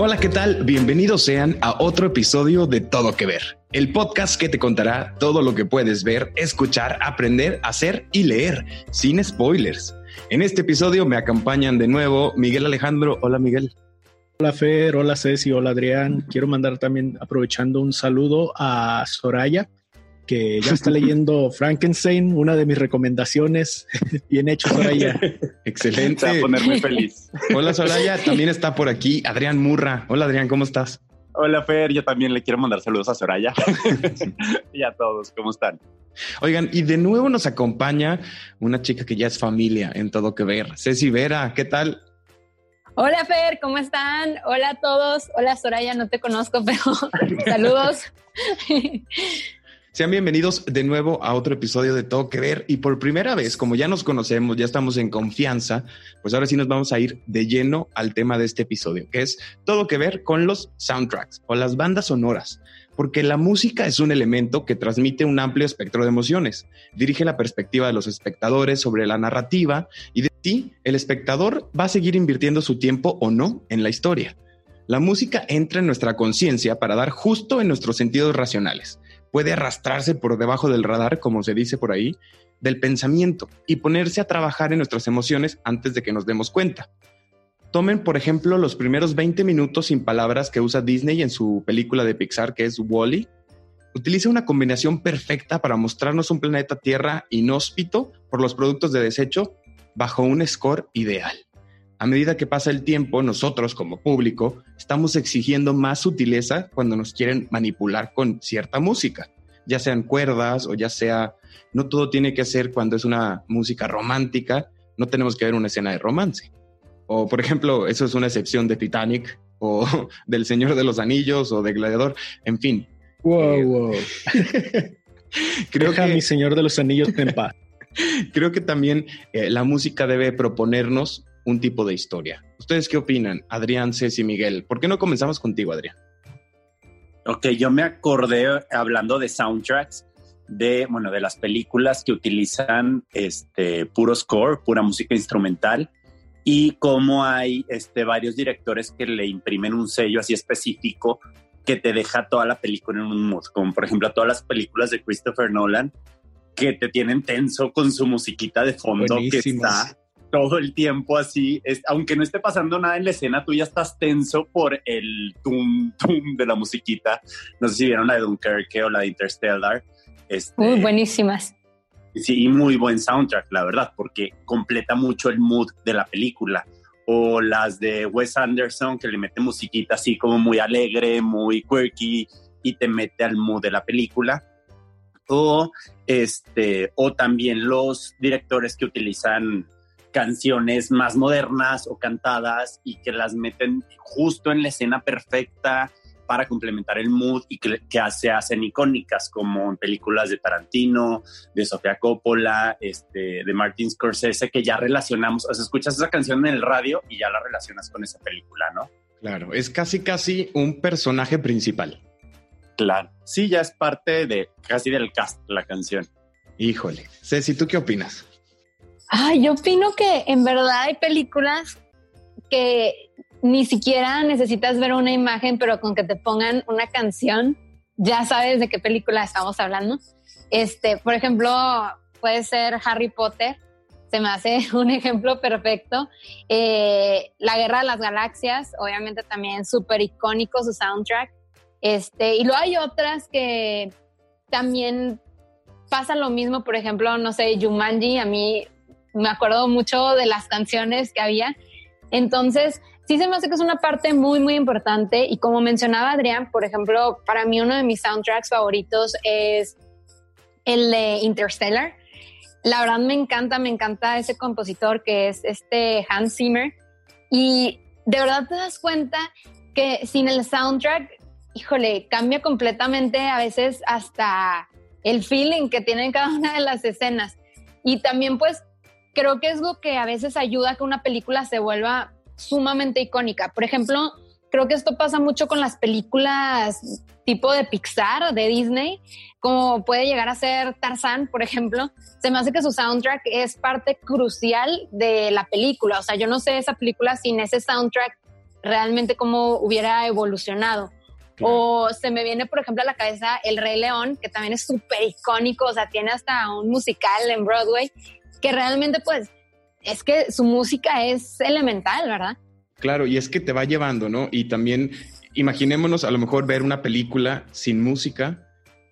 Hola, ¿qué tal? Bienvenidos sean a otro episodio de Todo que Ver, el podcast que te contará todo lo que puedes ver, escuchar, aprender, hacer y leer, sin spoilers. En este episodio me acompañan de nuevo Miguel Alejandro. Hola, Miguel. Hola Fer, hola Ceci, hola Adrián. Quiero mandar también, aprovechando un saludo a Soraya, que ya está leyendo Frankenstein, una de mis recomendaciones. Bien hecho, Soraya. Excelente. Va a poner muy feliz. Hola, Soraya. También está por aquí Adrián Murra. Hola, Adrián, ¿cómo estás? Hola, Fer. Yo también le quiero mandar saludos a Soraya y a todos. ¿Cómo están? Oigan, y de nuevo nos acompaña una chica que ya es familia en todo que ver. Ceci Vera, ¿qué tal? Hola Fer, ¿cómo están? Hola a todos. Hola Soraya, no te conozco, pero saludos. Sean bienvenidos de nuevo a otro episodio de Todo que Ver. Y por primera vez, como ya nos conocemos, ya estamos en confianza, pues ahora sí nos vamos a ir de lleno al tema de este episodio, que es todo que ver con los soundtracks o las bandas sonoras. Porque la música es un elemento que transmite un amplio espectro de emociones, dirige la perspectiva de los espectadores sobre la narrativa y de ti, el espectador va a seguir invirtiendo su tiempo o no en la historia. La música entra en nuestra conciencia para dar justo en nuestros sentidos racionales puede arrastrarse por debajo del radar, como se dice por ahí, del pensamiento y ponerse a trabajar en nuestras emociones antes de que nos demos cuenta. Tomen, por ejemplo, los primeros 20 minutos sin palabras que usa Disney en su película de Pixar, que es Wally. -E. Utiliza una combinación perfecta para mostrarnos un planeta Tierra inhóspito por los productos de desecho bajo un score ideal. A medida que pasa el tiempo, nosotros como público estamos exigiendo más sutileza cuando nos quieren manipular con cierta música, ya sean cuerdas o ya sea, no todo tiene que ser cuando es una música romántica, no tenemos que ver una escena de romance. O por ejemplo, eso es una excepción de Titanic o del Señor de los Anillos o de Gladiador, en fin. Wow, eh, wow. creo Deja que mi Señor de los Anillos en paz. creo que también eh, la música debe proponernos un tipo de historia. ¿Ustedes qué opinan, Adrián, Ceci, Miguel? ¿Por qué no comenzamos contigo, Adrián? Ok, yo me acordé hablando de soundtracks de, bueno, de las películas que utilizan este puro score, pura música instrumental y cómo hay este, varios directores que le imprimen un sello así específico que te deja toda la película en un mood, como por ejemplo todas las películas de Christopher Nolan que te tienen tenso con su musiquita de fondo Buenísimos. que está todo el tiempo así, es, aunque no esté pasando nada en la escena, tú ya estás tenso por el tum tum de la musiquita. No sé si vieron la de Dunkerque o la de Interstellar. Este, Muy buenísimas. Sí, y muy buen soundtrack, la verdad, porque completa mucho el mood de la película. O las de Wes Anderson, que le mete musiquita así como muy alegre, muy quirky, y te mete al mood de la película. O, este, o también los directores que utilizan canciones más modernas o cantadas y que las meten justo en la escena perfecta para complementar el mood y que, que se hacen icónicas como en películas de Tarantino, de Sofía Coppola, este, de Martin Scorsese, que ya relacionamos, o sea, escuchas esa canción en el radio y ya la relacionas con esa película, ¿no? Claro, es casi casi un personaje principal. Claro, sí, ya es parte de casi del cast la canción. Híjole, Ceci, ¿tú qué opinas? Ay, yo opino que en verdad hay películas que ni siquiera necesitas ver una imagen, pero con que te pongan una canción, ya sabes de qué película estamos hablando. Este, por ejemplo, puede ser Harry Potter, se me hace un ejemplo perfecto. Eh, la Guerra de las Galaxias, obviamente también súper icónico su soundtrack. Este, y luego hay otras que también pasa lo mismo, por ejemplo, no sé, Jumanji, a mí me acuerdo mucho de las canciones que había. Entonces, sí se me hace que es una parte muy, muy importante. Y como mencionaba Adrián, por ejemplo, para mí uno de mis soundtracks favoritos es el de Interstellar. La verdad me encanta, me encanta ese compositor que es este Hans Zimmer. Y de verdad te das cuenta que sin el soundtrack, híjole, cambia completamente a veces hasta el feeling que tienen cada una de las escenas. Y también pues creo que es lo que a veces ayuda a que una película se vuelva sumamente icónica. Por ejemplo, creo que esto pasa mucho con las películas tipo de Pixar, de Disney, como puede llegar a ser Tarzán, por ejemplo. Se me hace que su soundtrack es parte crucial de la película. O sea, yo no sé esa película sin ese soundtrack realmente cómo hubiera evolucionado. O se me viene, por ejemplo, a la cabeza El Rey León, que también es súper icónico, o sea, tiene hasta un musical en Broadway, que realmente pues es que su música es elemental, ¿verdad? Claro, y es que te va llevando, ¿no? Y también imaginémonos a lo mejor ver una película sin música,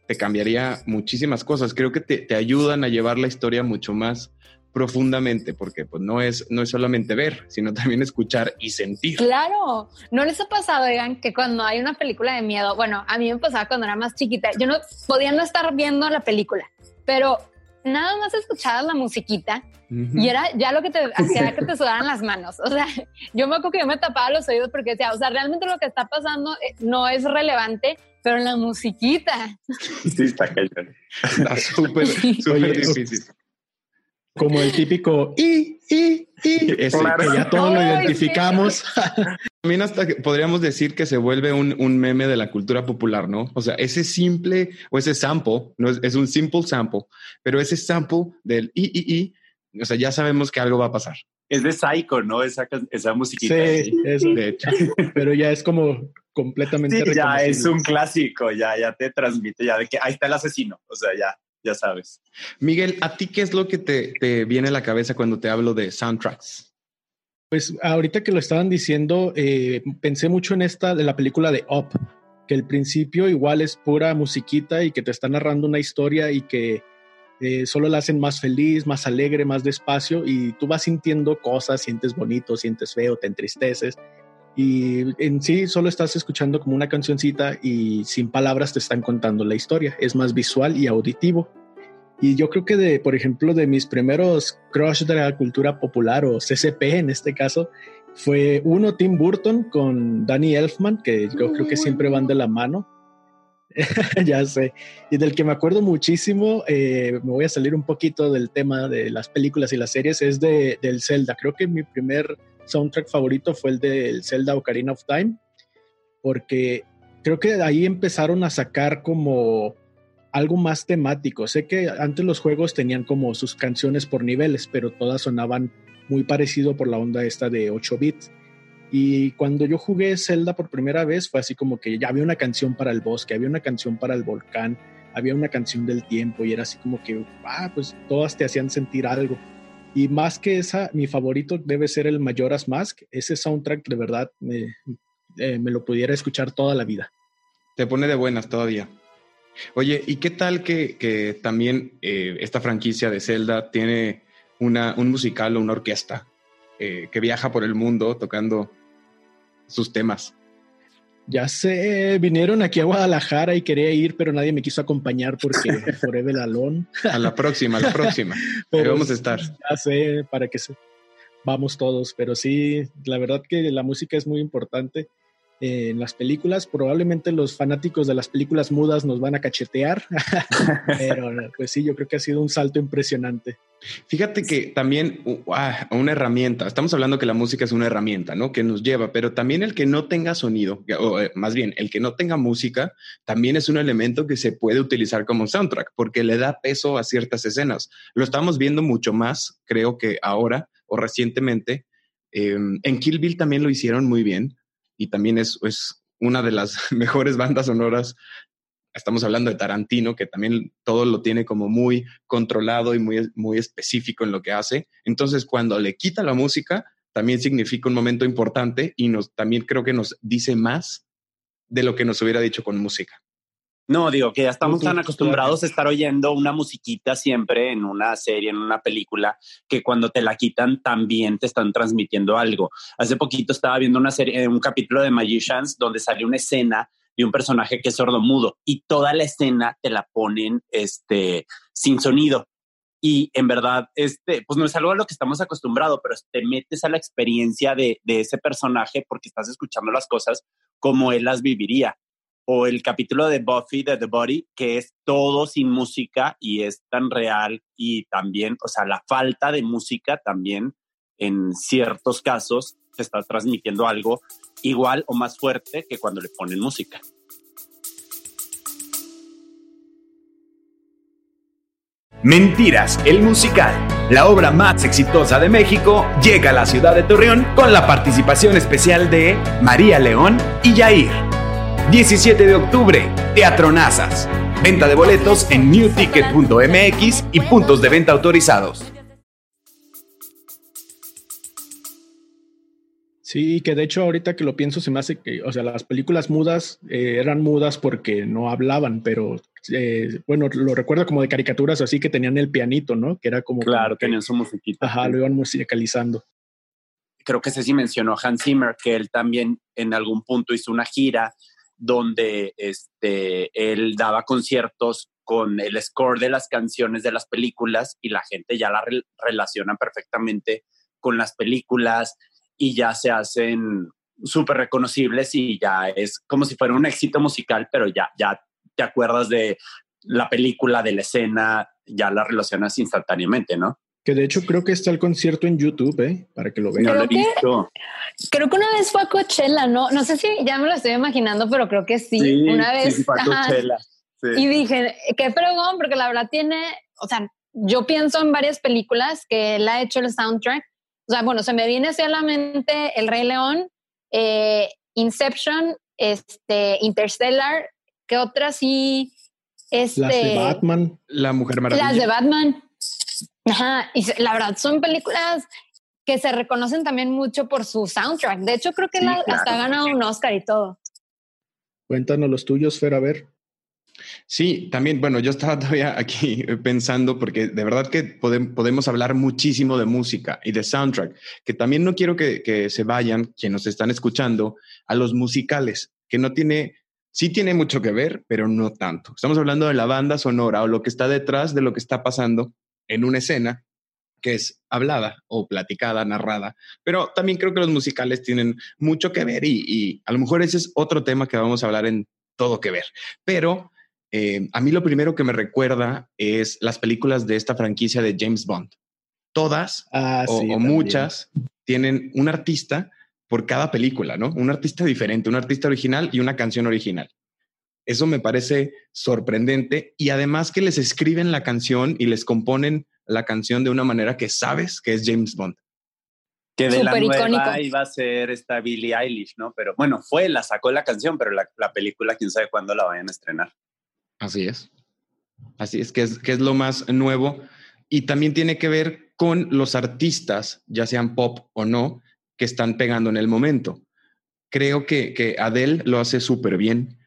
te cambiaría muchísimas cosas. Creo que te, ayudan a llevar la historia mucho más profundamente, porque pues no es, no es solamente ver, sino también escuchar y sentir. Claro, ¿no les ha pasado, oigan, que cuando hay una película de miedo, bueno, a mí me pasaba cuando era más chiquita, yo no podía no estar viendo la película, pero nada más escuchabas la musiquita y era ya lo que te hacía que te sudaran las manos. O sea, yo me acuerdo que yo me tapaba los oídos porque decía, o sea, realmente lo que está pasando eh, no es relevante, pero la musiquita. Sí, está cayendo. Está súper, súper difícil. Como el típico y, y, y, Ese, que ya todos lo identificamos. También hasta podríamos decir que se vuelve un, un, meme de la cultura popular, ¿no? O sea, ese simple o ese sample, no es, es un simple sample, pero ese sample del i, i, i, o sea, ya sabemos que algo va a pasar. Es de Psycho, ¿no? Esa, esa musiquita. Sí, eso. De hecho. Pero ya es como completamente. Sí, ya es un clásico, ya, ya te transmite, ya de que ahí está el asesino. O sea, ya, ya sabes. Miguel, ¿a ti qué es lo que te, te viene a la cabeza cuando te hablo de soundtracks? Pues ahorita que lo estaban diciendo, eh, pensé mucho en esta de la película de Up, que el principio igual es pura musiquita y que te está narrando una historia y que eh, solo la hacen más feliz, más alegre, más despacio y tú vas sintiendo cosas, sientes bonito, sientes feo, te entristeces y en sí solo estás escuchando como una cancioncita y sin palabras te están contando la historia, es más visual y auditivo. Y yo creo que de, por ejemplo, de mis primeros crush de la cultura popular o CCP en este caso, fue uno Tim Burton con Danny Elfman, que yo creo que siempre van de la mano. ya sé. Y del que me acuerdo muchísimo, eh, me voy a salir un poquito del tema de las películas y las series, es de, del Zelda. Creo que mi primer soundtrack favorito fue el del Zelda Ocarina of Time, porque creo que ahí empezaron a sacar como algo más temático. Sé que antes los juegos tenían como sus canciones por niveles, pero todas sonaban muy parecido por la onda esta de 8 bits. Y cuando yo jugué Zelda por primera vez fue así como que ya había una canción para el bosque, había una canción para el volcán, había una canción del tiempo y era así como que, ah, pues todas te hacían sentir algo. Y más que esa, mi favorito debe ser el Majora's Mask. Ese soundtrack de verdad me, eh, me lo pudiera escuchar toda la vida. Te pone de buenas todavía. Oye, ¿y qué tal que, que también eh, esta franquicia de Zelda tiene una, un musical o una orquesta eh, que viaja por el mundo tocando sus temas. Ya sé, vinieron aquí a Guadalajara y quería ir, pero nadie me quiso acompañar porque Forever Alone. A la próxima, a la próxima. pero vamos a estar. Ya sé, para que se... vamos todos, pero sí, la verdad que la música es muy importante en las películas. Probablemente los fanáticos de las películas mudas nos van a cachetear, pero pues sí, yo creo que ha sido un salto impresionante. Fíjate que también una herramienta, estamos hablando que la música es una herramienta, ¿no? Que nos lleva, pero también el que no tenga sonido, o eh, más bien el que no tenga música, también es un elemento que se puede utilizar como soundtrack, porque le da peso a ciertas escenas. Lo estamos viendo mucho más, creo que ahora o recientemente. Em, en Kill Bill también lo hicieron muy bien y también es, es una de las mejores bandas sonoras. Estamos hablando de Tarantino, que también todo lo tiene como muy controlado y muy, muy específico en lo que hace. Entonces, cuando le quita la música, también significa un momento importante y nos, también creo que nos dice más de lo que nos hubiera dicho con música. No, digo que ya estamos tan acostumbrados a estar oyendo una musiquita siempre en una serie, en una película, que cuando te la quitan también te están transmitiendo algo. Hace poquito estaba viendo una serie, un capítulo de Magicians donde salió una escena de un personaje que es sordomudo y toda la escena te la ponen este, sin sonido. Y en verdad, este, pues no es algo a lo que estamos acostumbrados, pero te metes a la experiencia de, de ese personaje porque estás escuchando las cosas como él las viviría o el capítulo de Buffy de The Body, que es todo sin música y es tan real y también, o sea, la falta de música también en ciertos casos te está transmitiendo algo igual o más fuerte que cuando le ponen música. Mentiras, el musical. la obra más exitosa de México, llega a la ciudad de Torreón con la participación especial de María León y Yair. 17 de octubre, Teatro Nazas. Venta de boletos en newticket.mx y puntos de venta autorizados. Sí, que de hecho ahorita que lo pienso se me hace que, o sea, las películas mudas eh, eran mudas porque no hablaban, pero eh, bueno, lo recuerdo como de caricaturas así que tenían el pianito, ¿no? Que era como... Claro, que, tenían su musiquita. Ajá, lo iban musicalizando. Creo que sí mencionó a Hans Zimmer, que él también en algún punto hizo una gira donde este, él daba conciertos con el score de las canciones de las películas y la gente ya la relaciona perfectamente con las películas y ya se hacen súper reconocibles y ya es como si fuera un éxito musical, pero ya, ya te acuerdas de la película, de la escena, ya la relacionas instantáneamente, ¿no? Que de hecho creo que está el concierto en YouTube, ¿eh? Para que lo vean. No lo he visto. creo que una vez fue a Coachella, ¿no? No sé si ya me lo estoy imaginando, pero creo que sí. una vez. Sí, fue a Coachella. Y dije, qué fregón, porque la verdad tiene, o sea, yo pienso en varias películas que él ha hecho el soundtrack o sea, bueno, se me viene hacia la mente El Rey León, eh, Inception, este, Interstellar, ¿qué otras sí? Este, las de Batman. La Mujer Maravilla. Las de Batman. Ajá, y la verdad son películas que se reconocen también mucho por su soundtrack. De hecho, creo que hasta ha ganado un Oscar y todo. Cuéntanos los tuyos, Fer, a ver. Sí, también, bueno, yo estaba todavía aquí pensando porque de verdad que podemos hablar muchísimo de música y de soundtrack, que también no quiero que, se vayan, quienes nos están escuchando, a los musicales, que no tiene, sí tiene mucho que ver, pero no tanto. Estamos hablando de la banda sonora o lo que está detrás de lo que está pasando en una escena que es hablada o platicada, narrada, pero también creo que los musicales tienen mucho que ver y, y a lo mejor ese es otro tema que vamos a hablar en todo que ver, pero eh, a mí lo primero que me recuerda es las películas de esta franquicia de James Bond. Todas ah, o, muchas tienen un artista por cada película, ¿no? Un artista diferente, un artista original y una canción original. Eso me parece sorprendente y además que les escriben la canción y les componen la canción de una manera que sabes que es James Bond. Que de la nueva iba a ser esta Billie Eilish, ¿no? Pero bueno, fue, la sacó la canción, pero la, la película quién sabe cuándo la vayan a estrenar. Así es. Así es que, es que es lo más nuevo. Y también tiene que ver con los artistas, ya sean pop o no, que están pegando en el momento. Creo que, que Adele lo hace súper bien.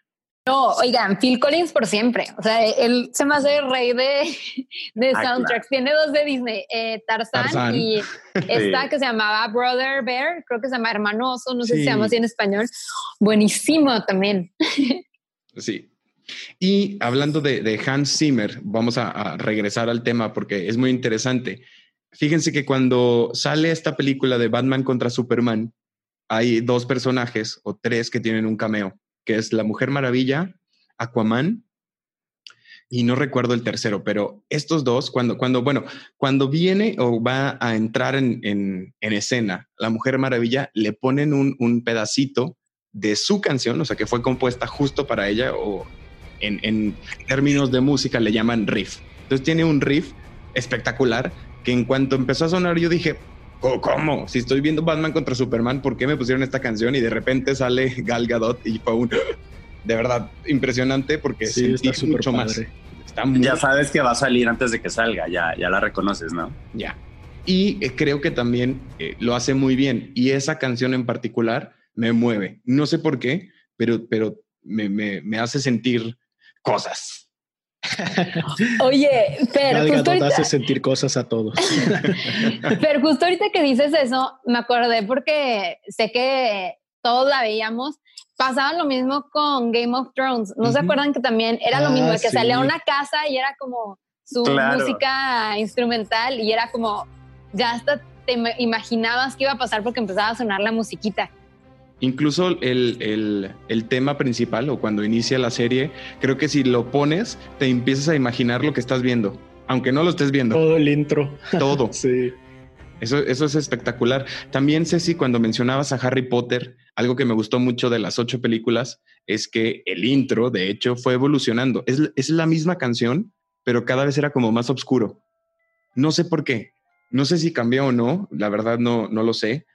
No, oigan, Phil Collins por siempre. O sea, él se me hace rey de, de ah, soundtracks. Tiene dos de Disney, eh, Tarzán, y esta que se llamaba Brother Bear, creo que se llama Hermanoso, no sé si se llama así en español. Buenísimo también. Sí, y hablando de, Hans Zimmer, vamos a, regresar al tema porque es muy interesante. Fíjense que cuando sale esta película de Batman contra Superman, hay dos personajes o tres que tienen un cameo, que es la Mujer Maravilla, Aquaman y no recuerdo el tercero, pero estos dos, cuando, cuando, bueno, cuando viene o va a entrar en, escena la Mujer Maravilla, le ponen un, un, pedacito de su canción, o sea, que fue compuesta justo para ella o en, términos de música le llaman riff. Entonces tiene un riff espectacular que en cuanto empezó a sonar yo dije, ¿cómo? Si estoy viendo Batman contra Superman, ¿por qué me pusieron esta canción? Y de repente sale Gal Gadot y fue un... De verdad, impresionante porque sí, sentí mucho más. ya sabes que va a salir antes de que salga, ya, ya la reconoces, ¿no? Ya. Y eh, creo que también eh, lo hace muy bien. Y esa canción en particular me mueve. No sé por qué, pero, pero me, me, me hace sentir cosas. Oye, pero justo ahorita... hace sentir cosas a todos. pero justo ahorita que dices eso, me acordé porque sé que todos la veíamos. Pasaba lo mismo con Game of Thrones. ¿No se acuerdan que también era lo mismo? Ah, que salía a una casa y era como su música instrumental y era como, ya hasta te imaginabas que iba a pasar porque empezaba a sonar la musiquita. Incluso el, tema principal o cuando inicia la serie, creo que si lo pones, te empiezas a imaginar lo que estás viendo, aunque no lo estés viendo. Todo el intro. Todo. sí. Eso, eso es espectacular. También, Ceci, cuando mencionabas a Harry Potter, algo que me gustó mucho de las ocho películas es que el intro, de hecho, fue evolucionando. Es, es la misma canción, pero cada vez era como más oscuro. No sé por qué, No sé si cambió o no, la verdad no, no lo sé,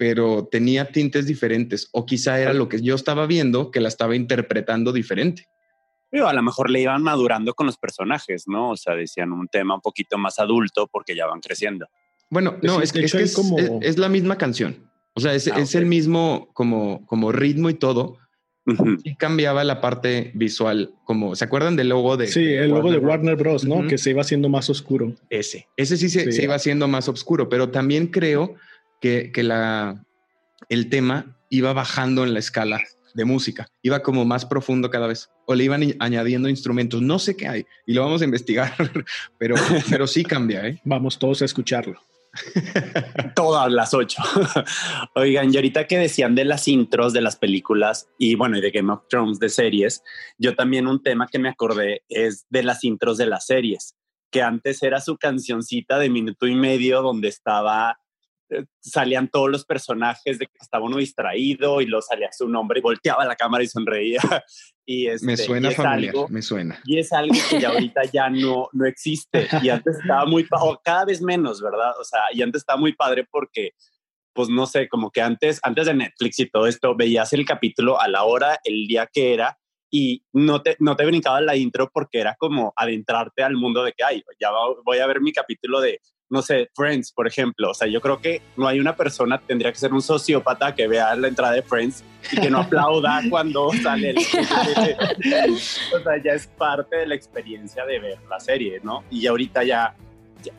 pero tenía tintes diferentes o quizá era lo que yo estaba viendo que la estaba interpretando diferente. Pero a lo mejor le iban madurando con los personajes, ¿no? O sea, decían un tema un poquito más adulto porque ya van creciendo. Bueno, no, es, que, es, como... es, la misma canción. O sea, es, ah, el mismo como, como ritmo y todo, y cambiaba la parte visual, como, ¿se acuerdan del logo de... Sí, el logo de Warner Bros., ¿no? Que se iba haciendo más oscuro. Ese, ese sí se, iba haciendo más oscuro, pero también creo que, que, la, el tema iba bajando en la escala de música, iba como más profundo cada vez, o le iban añadiendo instrumentos, no sé qué hay, y lo vamos a investigar, pero, pero sí cambia, ¿eh? Vamos todos a escucharlo. Todas las ocho. Oigan, y ahorita que decían de las intros de las películas y bueno, y de Game of Thrones de series, yo también un tema que me acordé es de las intros de las series, que antes era su cancioncita de minuto y medio donde estaba salían todos los personajes de que estaba uno distraído y lo salía su nombre y volteaba la cámara y sonreía. Y este, me suena familiar, me suena. Y es algo que ya ahorita ya no, no existe. Y antes estaba muy, o cada vez menos, ¿verdad? O sea, y antes estaba muy padre porque, pues no sé, como que antes, antes de Netflix y todo esto, veías el capítulo a la hora, el día que era, y no te, no te brincaba la intro porque era como adentrarte al mundo de que, ay, ya voy a ver mi capítulo de no sé, Friends, por ejemplo. O sea, yo creo que no hay una persona, tendría que ser un sociópata que vea la entrada de Friends y que no aplauda cuando sale el... o sea, ya es parte de la experiencia de ver la serie, ¿no? Y ahorita ya,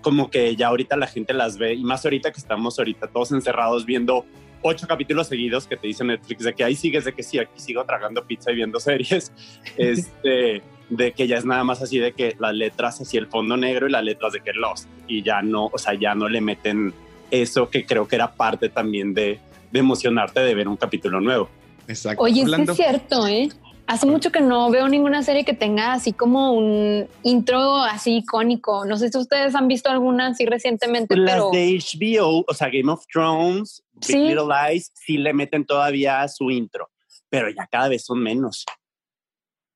como que ya ahorita la gente las ve, y más ahorita que estamos ahorita todos encerrados viendo ocho capítulos seguidos que te dice Netflix de que ahí sigues, de que sí, aquí sigo tragando pizza y viendo series. Este de que ya es nada más así de que las letras así el fondo negro y las letras de que Lost y ya no, o sea, ya no le meten eso que creo que era parte también de, de emocionarte de ver un capítulo nuevo. Exacto. Oye, es cierto, ¿eh? Hace mucho que no veo ninguna serie que tenga así como un intro así icónico. No sé si ustedes han visto alguna así recientemente, pues pero... Las de HBO, o sea, Game of Thrones, Big Little Lies, sí le meten todavía su intro, pero ya cada vez son menos.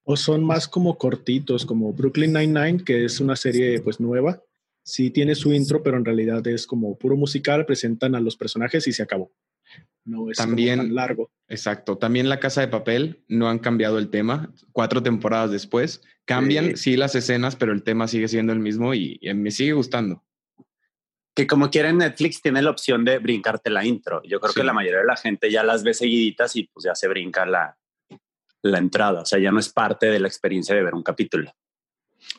O son más como cortitos, como Brooklyn Nine-Nine, que es una serie pues nueva. Sí tiene su intro, pero en realidad es como puro musical, presentan a los personajes y se acabó. No es También, tan largo. Exacto. También La Casa de Papel no han cambiado el tema. Cuatro temporadas después cambian, sí, las escenas, pero el tema sigue siendo el mismo y, me sigue gustando. Que como quieren Netflix tiene la opción de brincarte la intro. Yo creo que la mayoría de la gente ya las ve seguiditas y pues ya se brinca la, la entrada, o sea, ya no es parte de la experiencia de ver un capítulo.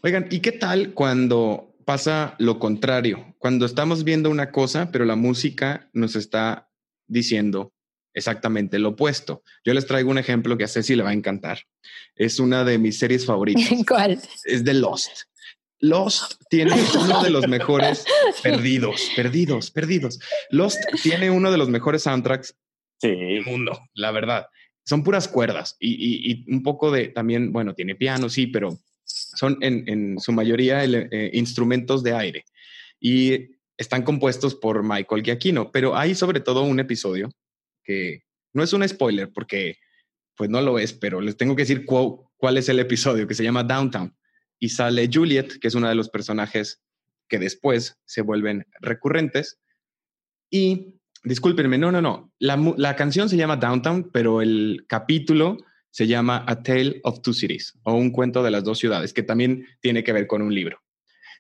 Oigan, ¿y qué tal cuando pasa lo contrario? Cuando estamos viendo una cosa, pero la música nos está diciendo exactamente lo opuesto. Yo les traigo un ejemplo que a Ceci le va a encantar. Es una de mis series favoritas. ¿Cuál? Es de Lost. Lost tiene uno de los mejores perdidos, perdidos, perdidos. Lost tiene uno de los mejores soundtracks del mundo, la verdad son puras cuerdas y, un poco de también, bueno, tiene piano, sí, pero son en, su mayoría eh, instrumentos de aire y están compuestos por Michael Giacchino, pero hay sobre todo un episodio que no es un spoiler porque pues no lo es, pero les tengo que decir cuál es el episodio que se llama Downtown y sale Juliet, que es una de los personajes que después se vuelven recurrentes y discúlpenme, no, no, no. La, canción se llama Downtown, pero el capítulo se llama A Tale of Two Cities o Un cuento de las dos ciudades, que también tiene que ver con un libro.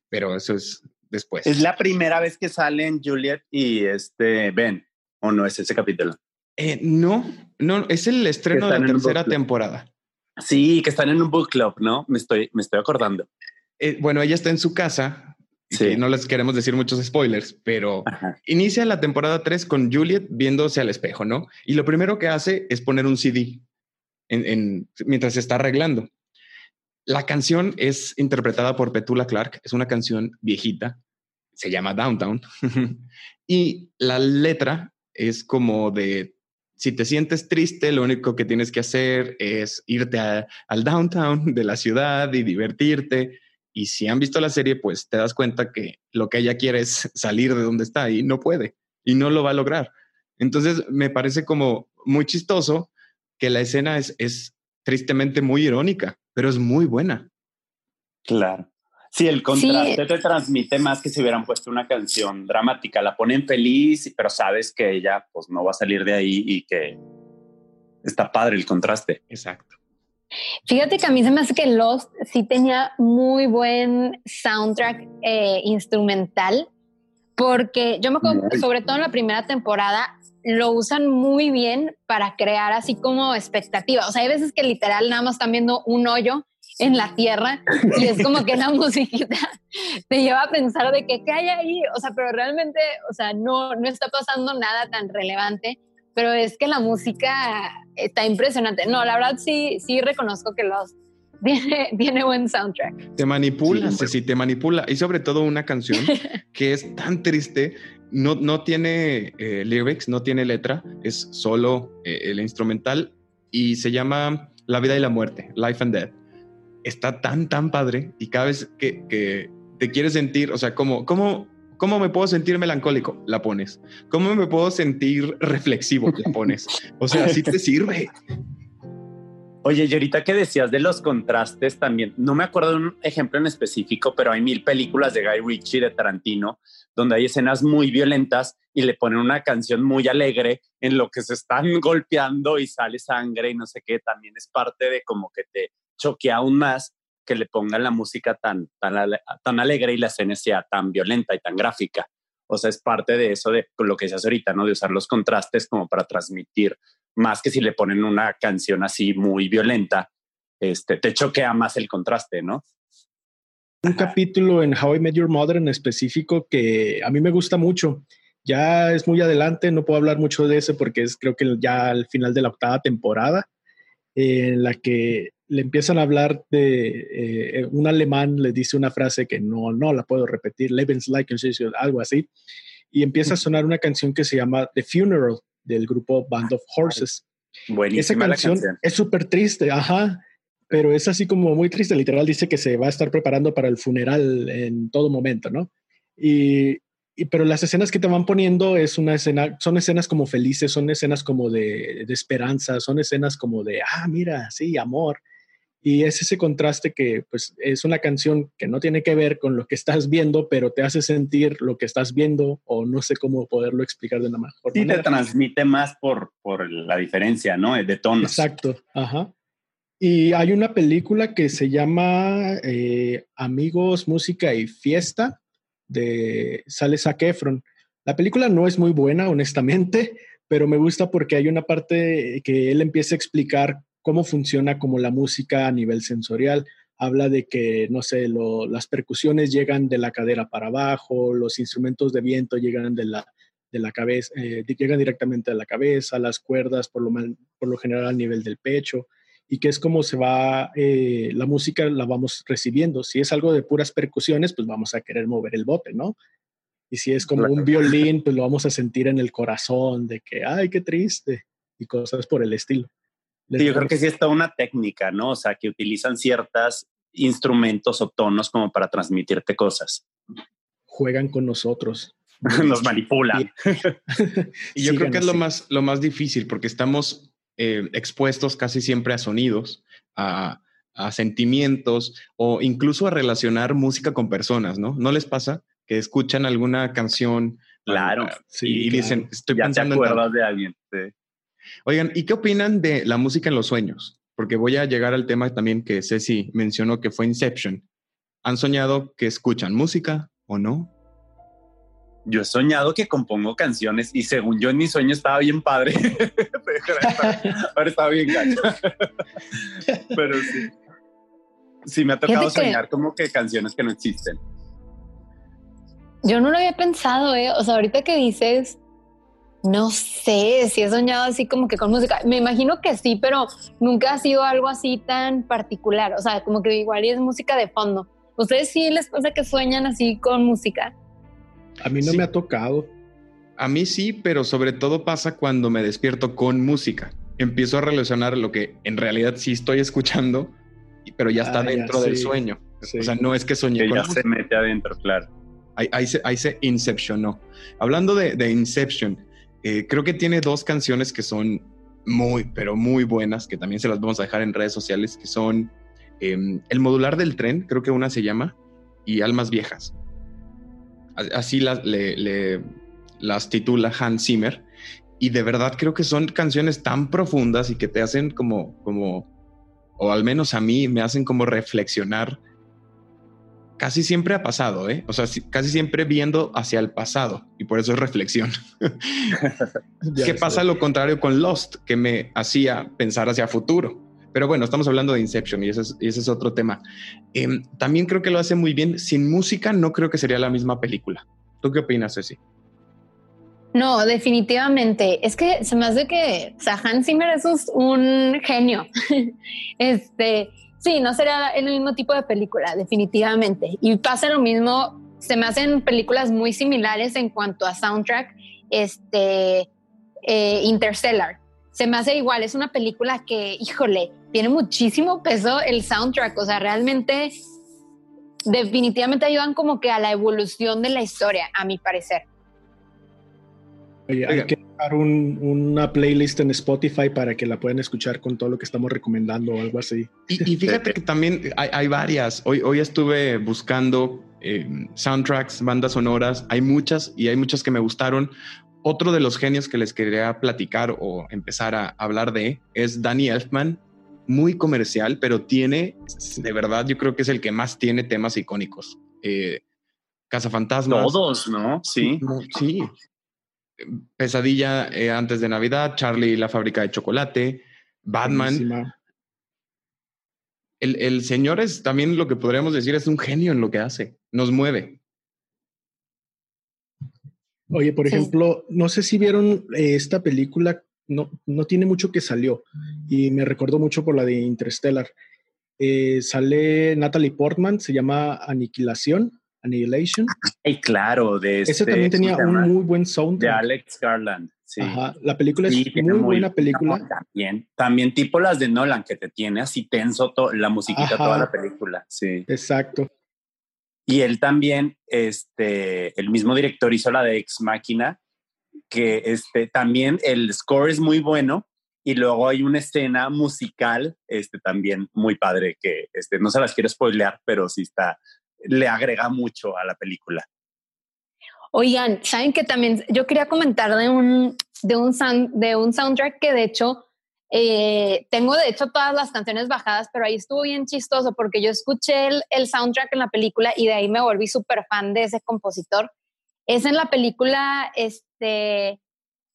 Pero eso es después. Es la primera vez que salen Juliet y este Ben, o no es ese capítulo. Eh, no, no, es el estreno de la tercera temporada. Sí, que están en un book club, ¿no? Me estoy, me estoy acordando. Eh, bueno, ella está en su casa Sí. no les queremos decir muchos spoilers, pero inicia la temporada 3 con Juliet viéndose al espejo, ¿no? Y lo primero que hace es poner un CD en, mientras se está arreglando. La canción es interpretada por Petula Clark, es una canción viejita, se llama Downtown, y la letra es como de, si te sientes triste, lo único que tienes que hacer es irte al downtown de la ciudad y divertirte y si han visto la serie, pues te das cuenta que lo que ella quiere es salir de donde está y no puede y no lo va a lograr. Entonces me parece como muy chistoso que la escena es, es tristemente muy irónica, pero es muy buena. Claro. Sí, el contraste te transmite más que si hubieran puesto una canción dramática. La ponen feliz, pero sabes que ella pues no va a salir de ahí y que está padre el contraste. Exacto. Fíjate que a mí se me hace que Lost sí tenía muy buen soundtrack eh, instrumental, porque yo me acuerdo, sobre todo en la primera temporada, lo usan muy bien para crear así como expectativa. O sea, hay veces que literal nada más están viendo un hoyo en la tierra y es como que la musiquita te lleva a pensar de que qué hay ahí, o sea, pero realmente, o sea, no, no está pasando nada tan relevante, pero es que la música está impresionante. No, la verdad sí, sí reconozco que los tiene, tiene buen soundtrack. Te manipula, sí, sí, te manipula. Y sobre todo una canción que es tan triste, no, no tiene eh, lyrics, no tiene letra, es solo eh, el instrumental y se llama La vida y la muerte, Life and Death está tan, tan padre y cada vez que, que te quieres sentir, o sea, como, ¿cómo, ¿cómo me puedo sentir melancólico? La pones. ¿Cómo me puedo sentir reflexivo? La pones. O sea, así te sirve. Oye, y ahorita que decías de los contrastes también, no me acuerdo de un ejemplo en específico, pero hay mil películas de Guy Ritchie, de Tarantino, donde hay escenas muy violentas y le ponen una canción muy alegre en lo que se están golpeando y sale sangre y no sé qué, también es parte de como que te choque aún más que le pongan la música tan, tan, tan alegre y la escena sea tan violenta y tan gráfica. O sea, es parte de eso, de lo que se hace ahorita, ¿no? De usar los contrastes como para transmitir, más que si le ponen una canción así muy violenta, este, te choquea más el contraste, ¿no? Un capítulo en How I Met Your Mother en específico que a mí me gusta mucho. Ya es muy adelante, no puedo hablar mucho de ese porque es creo que ya al final de la octava temporada, en la que le empiezan a hablar de eh, un alemán, le dice una frase que no, no la puedo repetir, Lebenslike, algo así, y empieza a sonar una canción que se llama The Funeral del grupo Band of Horses. Buenísima Esa canción, es súper triste, ajá, pero es así como muy triste, literal dice que se va a estar preparando para el funeral en todo momento, ¿no? Y, pero las escenas que te van poniendo es una escena, son escenas como felices, son escenas como de, de esperanza, son escenas como de, ah, mira, sí, amor. Y es ese contraste que pues es una canción que no tiene que ver con lo que estás viendo, pero te hace sentir lo que estás viendo o no sé cómo poderlo explicar de una mejor sí, manera. te transmite más por, por la diferencia, ¿no? De tonos. Exacto, ajá. Y hay una película que se llama eh, Amigos, Música y Fiesta de sale Zac Efron. La película no es muy buena, honestamente, pero me gusta porque hay una parte que él empieza a explicar cómo funciona como la música a nivel sensorial. Habla de que, no sé, las percusiones llegan de la cadera para abajo, los instrumentos de viento llegan de la, de la cabeza, eh, llegan directamente a la cabeza, las cuerdas por lo, por lo general a nivel del pecho, y que es como se va, eh, la música la vamos recibiendo. Si es algo de puras percusiones, pues vamos a querer mover el bote, ¿no? Y si es como un violín, pues lo vamos a sentir en el corazón, de que, ay, qué triste, y cosas por el estilo. Sí, yo creo que sí es toda una técnica, ¿no? O sea, que utilizan ciertos instrumentos o tonos como para transmitirte cosas. Juegan con nosotros. Nos manipulan. y yo creo que es lo más, lo más difícil porque estamos eh, expuestos casi siempre a sonidos, a, a, sentimientos o incluso a relacionar música con personas, ¿no? ¿No les pasa que escuchan alguna canción? Claro. sí, y dicen, estoy ya pensando te acuerdas de alguien. Sí. Oigan, ¿y qué opinan de la música en los sueños? Porque voy a llegar al tema también que Ceci mencionó que fue Inception. ¿Han soñado que escuchan música o no? Yo he soñado que compongo canciones y según yo en mi sueño estaba bien padre. Ahora estaba bien gacho. Pero sí. Sí, me ha tocado soñar como que canciones que no existen. Yo no lo había pensado, ¿eh? O sea, ahorita que dices, no sé si he soñado así como que con música. Me imagino que sí, pero nunca ha sido algo así tan particular. O sea, como que igual es música de fondo. ¿Ustedes sí les pasa que sueñan así con música? A mí no Sí. me ha tocado. A mí sí, pero sobre todo pasa cuando me despierto con música. Empiezo a relacionar lo que en realidad sí estoy escuchando, pero ya está Ah, ya, dentro del sí. sueño. Sí. O sea, no es que soñé Que con ya música. se mete adentro, claro. Ahí, ahí se, ahí se incepcionó. Hablando de, de Inception, eh, creo que tiene dos canciones que son muy, pero muy buenas, que también se las vamos a dejar en redes sociales, que son em, El modular del tren, creo que una se llama, y Almas Viejas. Así las, las titula Hans Zimmer. Y de verdad creo que son canciones tan profundas y que te hacen como, como, o al menos a mí me hacen como reflexionar. Casi siempre ha pasado, ¿eh? O sea, casi siempre viendo hacia el pasado y por eso es reflexión. ¿Qué pasa lo contrario con Lost, que me hacía pensar hacia futuro? Pero bueno, estamos hablando de Inception y ese es, otro tema. Em, también creo que lo hace muy bien. Sin música no creo que sería la misma película. ¿Tú qué opinas, Ceci? No, definitivamente. Es que se me hace que o sea, Hans Zimmer es un genio. este, sí, no sería el mismo tipo de película, definitivamente. Y pasa lo mismo, se me hacen películas muy similares en cuanto a soundtrack, este, eh, Interstellar. Se me hace igual, es una película que, híjole, tiene muchísimo peso el soundtrack, o sea, realmente definitivamente ayudan como que a la evolución de la historia, a mi parecer. Oye, hay que dejar una playlist en Spotify para que la puedan escuchar con todo lo que estamos recomendando o algo así. Y, fíjate que también hay, varias. Hoy, hoy estuve buscando eh, soundtracks, bandas sonoras. Hay muchas y hay muchas que me gustaron. Otro de los genios que les quería platicar o empezar a hablar de es Danny Elfman muy comercial, pero tiene, de verdad, yo creo que es el que más tiene temas icónicos. Eh, Fantasmas. Todos, ¿no? Sí. Sí. Pesadilla eh, antes de Navidad, Charlie y la fábrica de chocolate, Batman. El, el, señor es también lo que podríamos decir, es un genio en lo que hace, nos mueve. Oye, por ejemplo, no sé si vieron eh, esta película no, no tiene mucho que salió y me recordó mucho por la de Interstellar. Eh, sale Natalie Portman, se llama Aniquilación, Annihilation. Ay, claro, de Ese este, también tenía un muy buen sound. De Alex Garland. Sí. la película es muy, buena película. También, también tipo las de Nolan, que te tiene así tenso la musiquita toda la película. Sí. Exacto. Y él también, este, el mismo director hizo la de Ex Máquina, que este, también el score es muy bueno y luego hay una escena musical este, también muy padre que este, no se las quiero spoilear, pero sí está, le agrega mucho a la película. Oigan, saben que también yo quería comentar de un, de un, de un soundtrack que de hecho eh, tengo de hecho todas las canciones bajadas, pero ahí estuvo bien chistoso porque yo escuché el, el soundtrack en la película y de ahí me volví súper fan de ese compositor. Es en la película, este,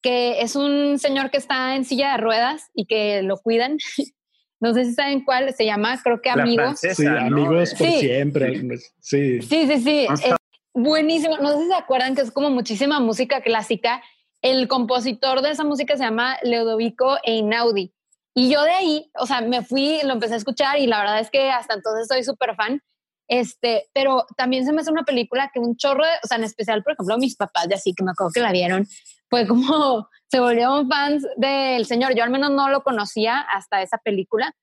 que es un señor que está en silla de ruedas y que lo cuidan. No sé si saben cuál, se llama, creo que Amigos. sí, Amigos por siempre. Sí, sí, sí. sí. Es buenísimo. No sé si se acuerdan que es como muchísima música clásica. El compositor de esa música se llama Leodovico Einaudi. Y yo de ahí, o sea, me fui, lo empecé a escuchar y la verdad es que hasta entonces soy súper fan. Este, pero también se me hace una película que un chorro, o sea, en especial, por ejemplo, mis papás de así, que me acuerdo que la vieron, fue como se volvieron fans del señor. Yo al menos no lo conocía hasta esa película.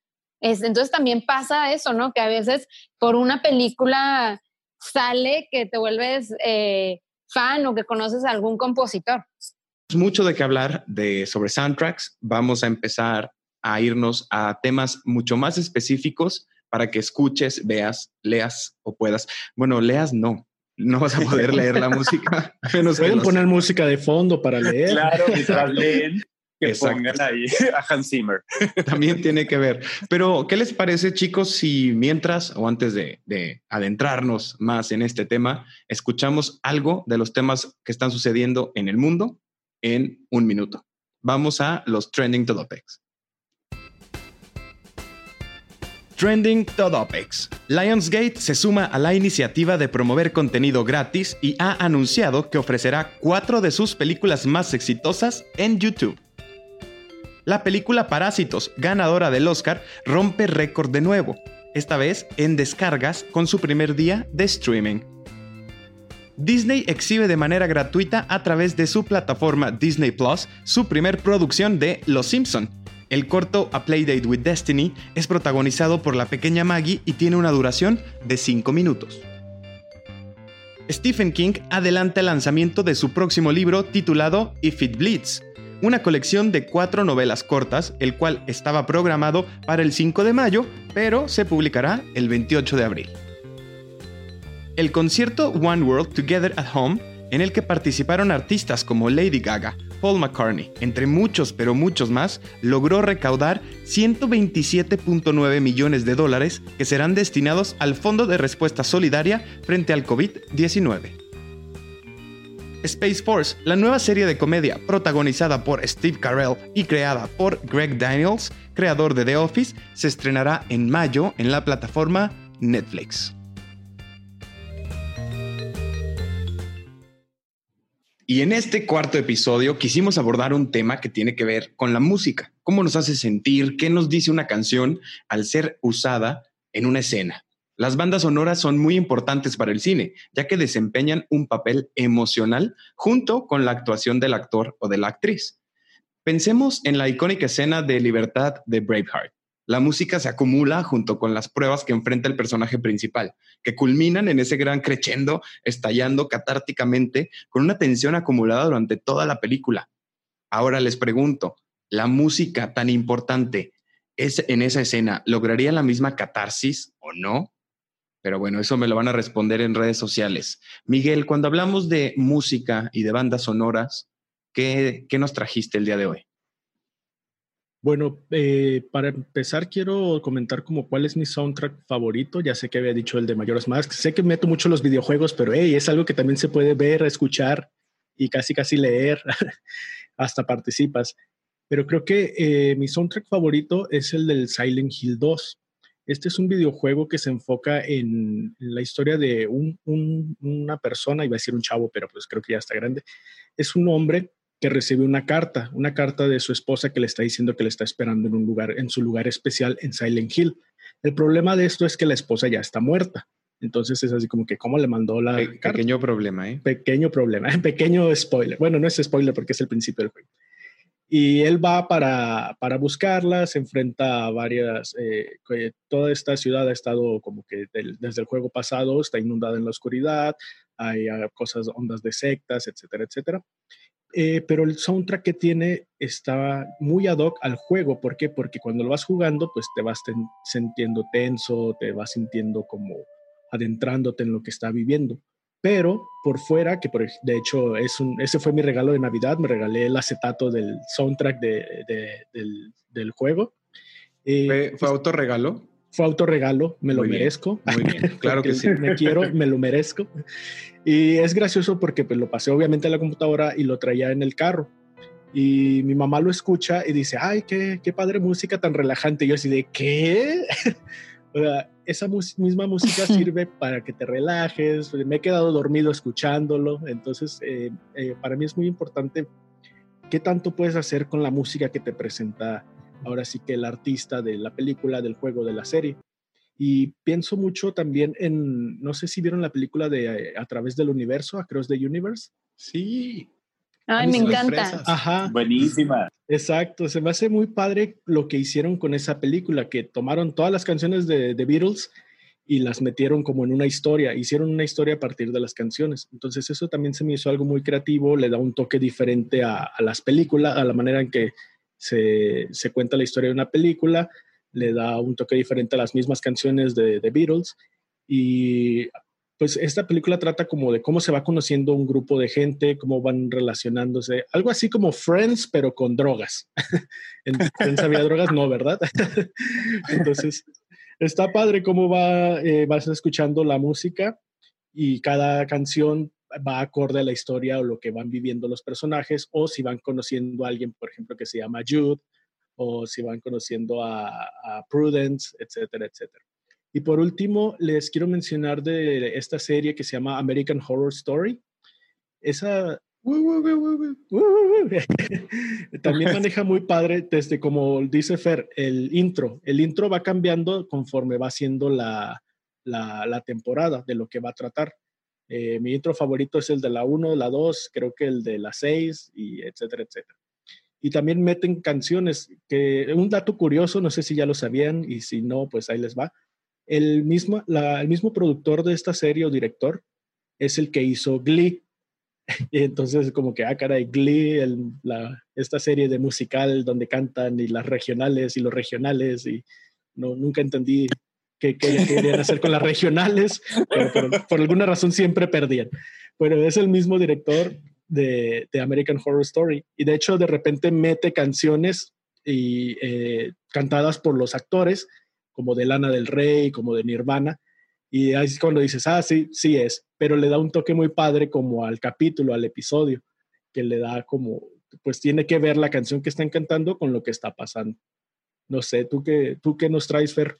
Es, entonces también pasa eso, ¿no? Que a veces por una película sale que te vuelves eh, fan o que conoces a algún compositor. Mucho de qué hablar de, sobre soundtracks. Vamos a empezar a irnos a temas mucho más específicos para que escuches, veas, leas o puedas. Bueno, leas no. No vas a poder leer la música. Menos Pueden poner música de fondo para leer. Claro, mientras leen, que pongan ahí a Hans Zimmer. También tiene que ver. Pero, ¿qué les parece, chicos, si mientras o antes de, de, adentrarnos más en este tema, escuchamos algo de los temas que están sucediendo en el mundo en un minuto? Vamos a los trending topics. Trending Todopex. Lionsgate se suma a la iniciativa de promover contenido gratis y ha anunciado que ofrecerá cuatro de sus películas más exitosas en YouTube. La película Parásitos, ganadora del Oscar, rompe récord de nuevo, esta vez en descargas con su primer día de streaming. Disney exhibe de manera gratuita a través de su plataforma Disney Plus su primer producción de Los Simpson, el corto A Playdate with Destiny es protagonizado por la pequeña Maggie y tiene una duración de 5 minutos. Stephen King adelanta el lanzamiento de su próximo libro titulado If It Bleeds, una colección de cuatro novelas cortas, el cual estaba programado para el 5 de mayo, pero se publicará el 28 de abril. el concierto One World Together at Home, en el que participaron artistas como Lady Gaga, Paul McCartney, entre muchos pero muchos más, logró recaudar 127.9 millones de dólares que serán destinados al Fondo de Respuesta Solidaria frente al COVID-19. Space Force, la nueva serie de comedia protagonizada por Steve Carell y creada por Greg Daniels, creador de The Office, se estrenará en mayo en la plataforma Netflix. Y en este cuarto episodio quisimos abordar un tema que tiene que ver con la música, cómo nos hace sentir, qué nos dice una canción al ser usada en una escena. Las bandas sonoras son muy importantes para el cine, ya que desempeñan un papel emocional junto con la actuación del actor o de la actriz. Pensemos en la icónica escena de libertad de Braveheart. La música se acumula junto con las pruebas que enfrenta el personaje principal, que culminan en ese gran crescendo, estallando catárticamente con una tensión acumulada durante toda la película. Ahora les pregunto, ¿la música tan importante es en esa escena lograría la misma catarsis o no? Pero bueno, eso me lo van a responder en redes sociales. Miguel, cuando hablamos de música y de bandas sonoras, ¿qué, qué nos trajiste el día de hoy? Bueno, eh, para empezar quiero comentar como cuál es mi soundtrack favorito. Ya sé que había dicho el de Majora's Mask. Sé que meto mucho los videojuegos, pero hey, es algo que también se puede ver, escuchar y casi casi leer. Hasta participas. Pero creo que eh, mi soundtrack favorito es el del Silent Hill 2. Este es un videojuego que se enfoca en la historia de una persona, iba a decir un chavo, pero pues creo que ya está grande. Es un hombre que recibe una carta, una carta de su esposa que le está diciendo que le está esperando en un lugar, en su lugar especial en Silent Hill. El problema de esto es que la esposa ya está muerta. Entonces es así como que, ¿cómo le mandó la carta? Pequeño problema, ¿eh? Pequeño problema, pequeño spoiler. Bueno, no es spoiler porque es el principio del juego. Y él va para, para buscarla, se enfrenta a varias, eh, toda esta ciudad ha estado como que desde el juego pasado, está inundada en la oscuridad, hay ah, cosas, ondas de sectas, etcétera, etcétera. Eh, pero el soundtrack que tiene está muy ad hoc al juego. ¿Por qué? Porque cuando lo vas jugando, pues te vas sintiendo tenso, te vas sintiendo como adentrándote en lo que está viviendo. Pero por fuera, que por, de hecho es un, ese fue mi regalo de Navidad, me regalé el acetato del soundtrack de, del, del, juego. Eh, ¿Fue, ¿Fue autorregalo? Fue autorregalo, me lo merezco. muy bien, claro que sí. Me quiero, me lo merezco. Y es gracioso porque pues, lo pasé obviamente a la computadora y lo traía en el carro. Y mi mamá lo escucha y dice, ay, qué, qué padre música tan relajante. Y yo así de, ¿qué? o sea, esa misma música sirve para que te relajes. Me he quedado dormido escuchándolo. Entonces, eh, eh, para mí es muy importante qué tanto puedes hacer con la música que te presenta ahora sí que el artista de la película, del juego, de la serie. Y pienso mucho también en, no sé si vieron la película de eh, A través del universo, Across the Universe. Sí. Ay, me encanta. Ajá. Buenísima. Exacto, se me hace muy padre lo que hicieron con esa película, que tomaron todas las canciones de, The Beatles y las metieron como en una historia, hicieron una historia a partir de las canciones. Entonces eso también se me hizo algo muy creativo, le da un toque diferente a, a las películas, a la manera en que se, se, cuenta la historia de una película, le da un toque diferente a las mismas canciones de, The Beatles y pues esta película trata como de cómo se va conociendo un grupo de gente, cómo van relacionándose, algo así como Friends, pero con drogas. en Friends había drogas, no, ¿verdad? Entonces, está padre cómo va, eh, vas escuchando la música y cada canción va acorde a la historia o lo que van viviendo los personajes, o si van conociendo a alguien, por ejemplo, que se llama Jude, o si van conociendo a, Prudence, etcétera, etcétera. Y por último, les quiero mencionar de esta serie que se llama American Horror Story. Esa también maneja muy padre desde como dice Fer, el intro. El intro va cambiando conforme va siendo la, la, la temporada de lo que va a tratar. Eh, mi intro favorito es el de la 1, la 2, creo que el de la 6, y etcétera, etcétera. Y también meten canciones, que un dato curioso, no sé si ya lo sabían, y si no, pues ahí les va. El mismo, el mismo productor de esta serie o director es el que hizo Glee. Y entonces como que, ah, caray, Glee, la, esta serie de musical donde cantan y las regionales y los regionales y no, nunca entendí que, querían hacer con las regionales, pero por, alguna razón siempre perdían. Pero es el mismo director de, American Horror Story y de hecho de repente mete canciones y, eh, cantadas por los actores, como de Lana del Rey, como de Nirvana, y ahí es cuando dices, ah, sí, sí es, pero le da un toque muy padre como al capítulo, al episodio, que le da como, pues tiene que ver la canción que están cantando con lo que está pasando. No sé, ¿tú qué, tú qué nos traes, Fer?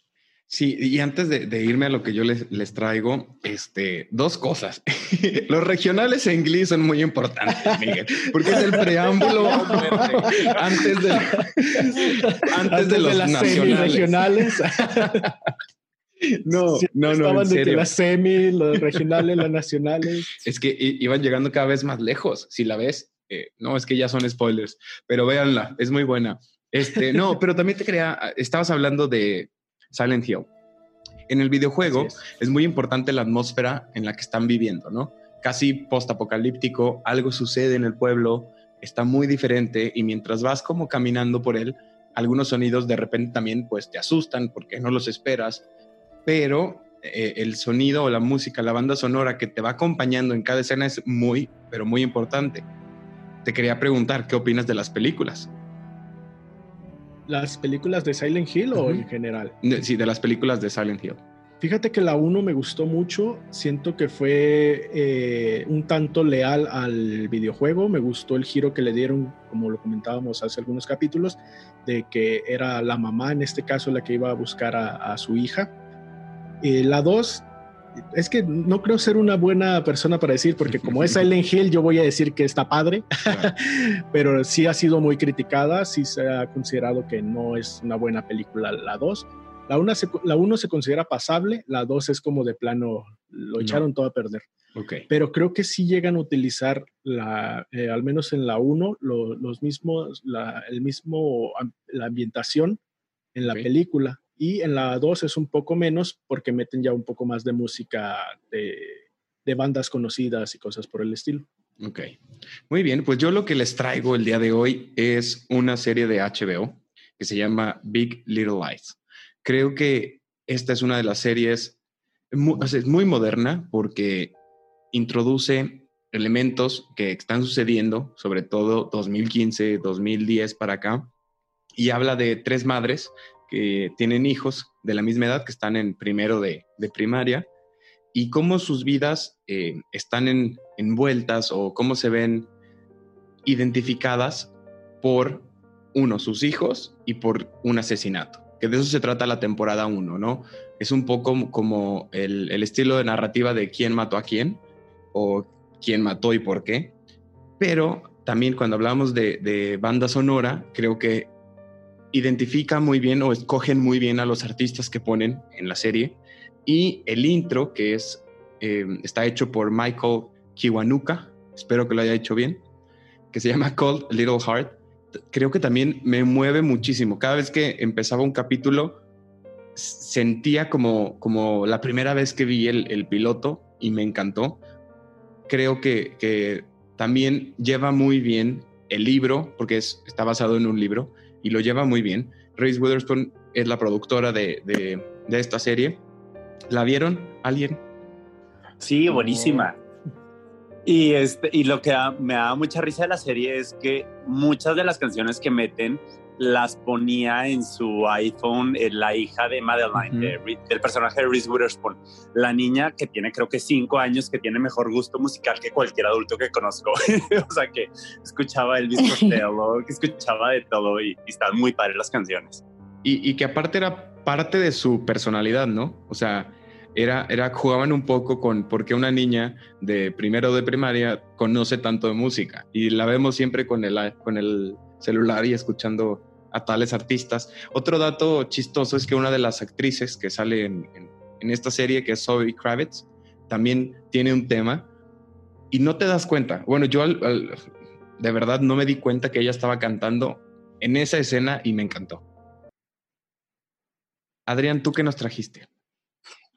Sí, y antes de, irme a lo que yo les, les traigo, este, dos cosas. Los regionales en inglés son muy importantes, Miguel, porque es el preámbulo antes de, antes, de los las nacionales. regionales. No, no, no. Estaban de que las semi, los regionales, las nacionales. Es que iban llegando cada vez más lejos. Si la ves, eh, no, es que ya son spoilers, pero véanla, es muy buena. Este, no, pero también te quería, estabas hablando de Silent Hill. En el videojuego es. muy importante la atmósfera en la que están viviendo, ¿no? Casi post-apocalíptico, algo sucede en el pueblo, está muy diferente y mientras vas como caminando por él, algunos sonidos de repente también pues te asustan porque no los esperas, pero eh, el sonido o la música, la banda sonora que te va acompañando en cada escena es muy, pero muy importante. Te quería preguntar, ¿qué opinas de las películas? ¿Las películas de Silent Hill o en general? Sí, de las películas de Silent Hill. Fíjate que la 1 me gustó mucho, siento que fue eh, un tanto leal al videojuego, me gustó el giro que le dieron, como lo comentábamos hace algunos capítulos, de que era la mamá en este caso la que iba a buscar a, su hija. Eh, la 2 es que no creo ser una buena persona para decir, porque como es Silent Hill, yo voy a decir que está padre, pero sí ha sido muy criticada, sí se ha considerado que no es una buena película la 2. La 1 se, la uno se considera pasable, la 2 es como de plano, lo echaron todo a perder. Okay. Pero creo que sí llegan a utilizar, la, eh, al menos en la 1, los mismos, la, el mismo, la ambientación en la película y en la 2 es un poco menos porque meten ya un poco más de música de, bandas conocidas y cosas por el estilo. Ok. Muy bien, pues yo lo que les traigo el día de hoy es una serie de HBO que se llama Big Little Lies. Creo que esta es una de las series muy, es muy moderna porque introduce elementos que están sucediendo, sobre todo 2015, 2010 para acá, y habla de tres madres que tienen hijos de la misma edad, que están en primero de, primaria, y cómo sus vidas eh, están en, envueltas o cómo se ven identificadas por uno, sus hijos, y por un asesinato. Que de eso se trata la temporada 1, ¿no? Es un poco como el, estilo de narrativa de quién mató a quién, o quién mató y por qué. Pero también cuando hablamos de, de banda sonora, creo que identifica muy bien o escogen muy bien a los artistas que ponen en la serie. Y el intro, que es, eh, está hecho por Michael Kiwanuka, espero que lo haya hecho bien, que se llama Cold Little Heart, creo que también me mueve muchísimo. Cada vez que empezaba un capítulo, sentía como, como la primera vez que vi el, piloto y me encantó. Creo que, que, también lleva muy bien el libro, porque es, está basado en un libro, y lo lleva muy bien. Reese Witherspoon es la productora de, de, esta serie. ¿La vieron alguien? Sí, buenísima. Y, este, y lo que me da mucha risa de la serie es que muchas de las canciones que meten las ponía en su iPhone la hija de Madeline, del personaje de Reese Witherspoon. La niña que tiene creo que cinco años, que tiene mejor gusto musical que cualquier adulto que conozco. o sea que escuchaba Elvis Costello, que escuchaba de todo y, y están muy padres las canciones. Y, y, que aparte era parte de su personalidad, ¿no? O sea, era, era, jugaban un poco con por qué una niña de primero de primaria conoce tanto de música. Y la vemos siempre con el, con el celular y escuchando a tales artistas. Otro dato chistoso es que una de las actrices que sale en, esta serie, que es Zoe Kravitz, también tiene un tema y no te das cuenta. Bueno, yo de verdad no me di cuenta que ella estaba cantando en esa escena y me encantó. Adrián, ¿tú qué nos trajiste?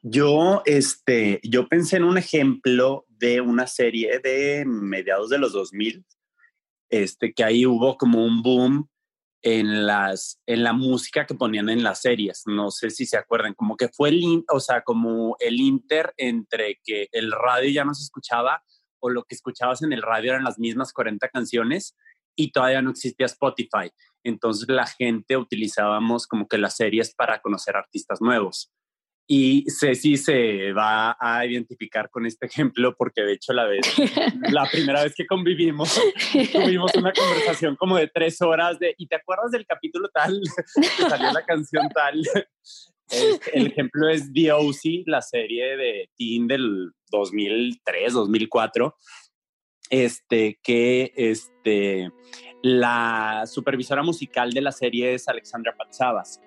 Yo, este, yo pensé en un ejemplo de una serie de mediados de los 2000, este, que ahí hubo como un boom en las en la música que ponían en las series. No sé si se acuerdan, como que fue el, o sea, como el inter entre que el radio ya no se escuchaba o lo que escuchabas en el radio eran las mismas 40 canciones y todavía no existía Spotify. Entonces la gente utilizábamos como que las series para conocer artistas nuevos. Y Ceci se va a identificar con este ejemplo porque de hecho la vez, la primera vez que convivimos, tuvimos una conversación como de tres horas de, ¿y te acuerdas del capítulo tal? que salió la canción tal. El, ejemplo es The O.C., la serie de teen del 2003, 2004, este, que este, la supervisora musical de la serie es Alexandra Patsavas.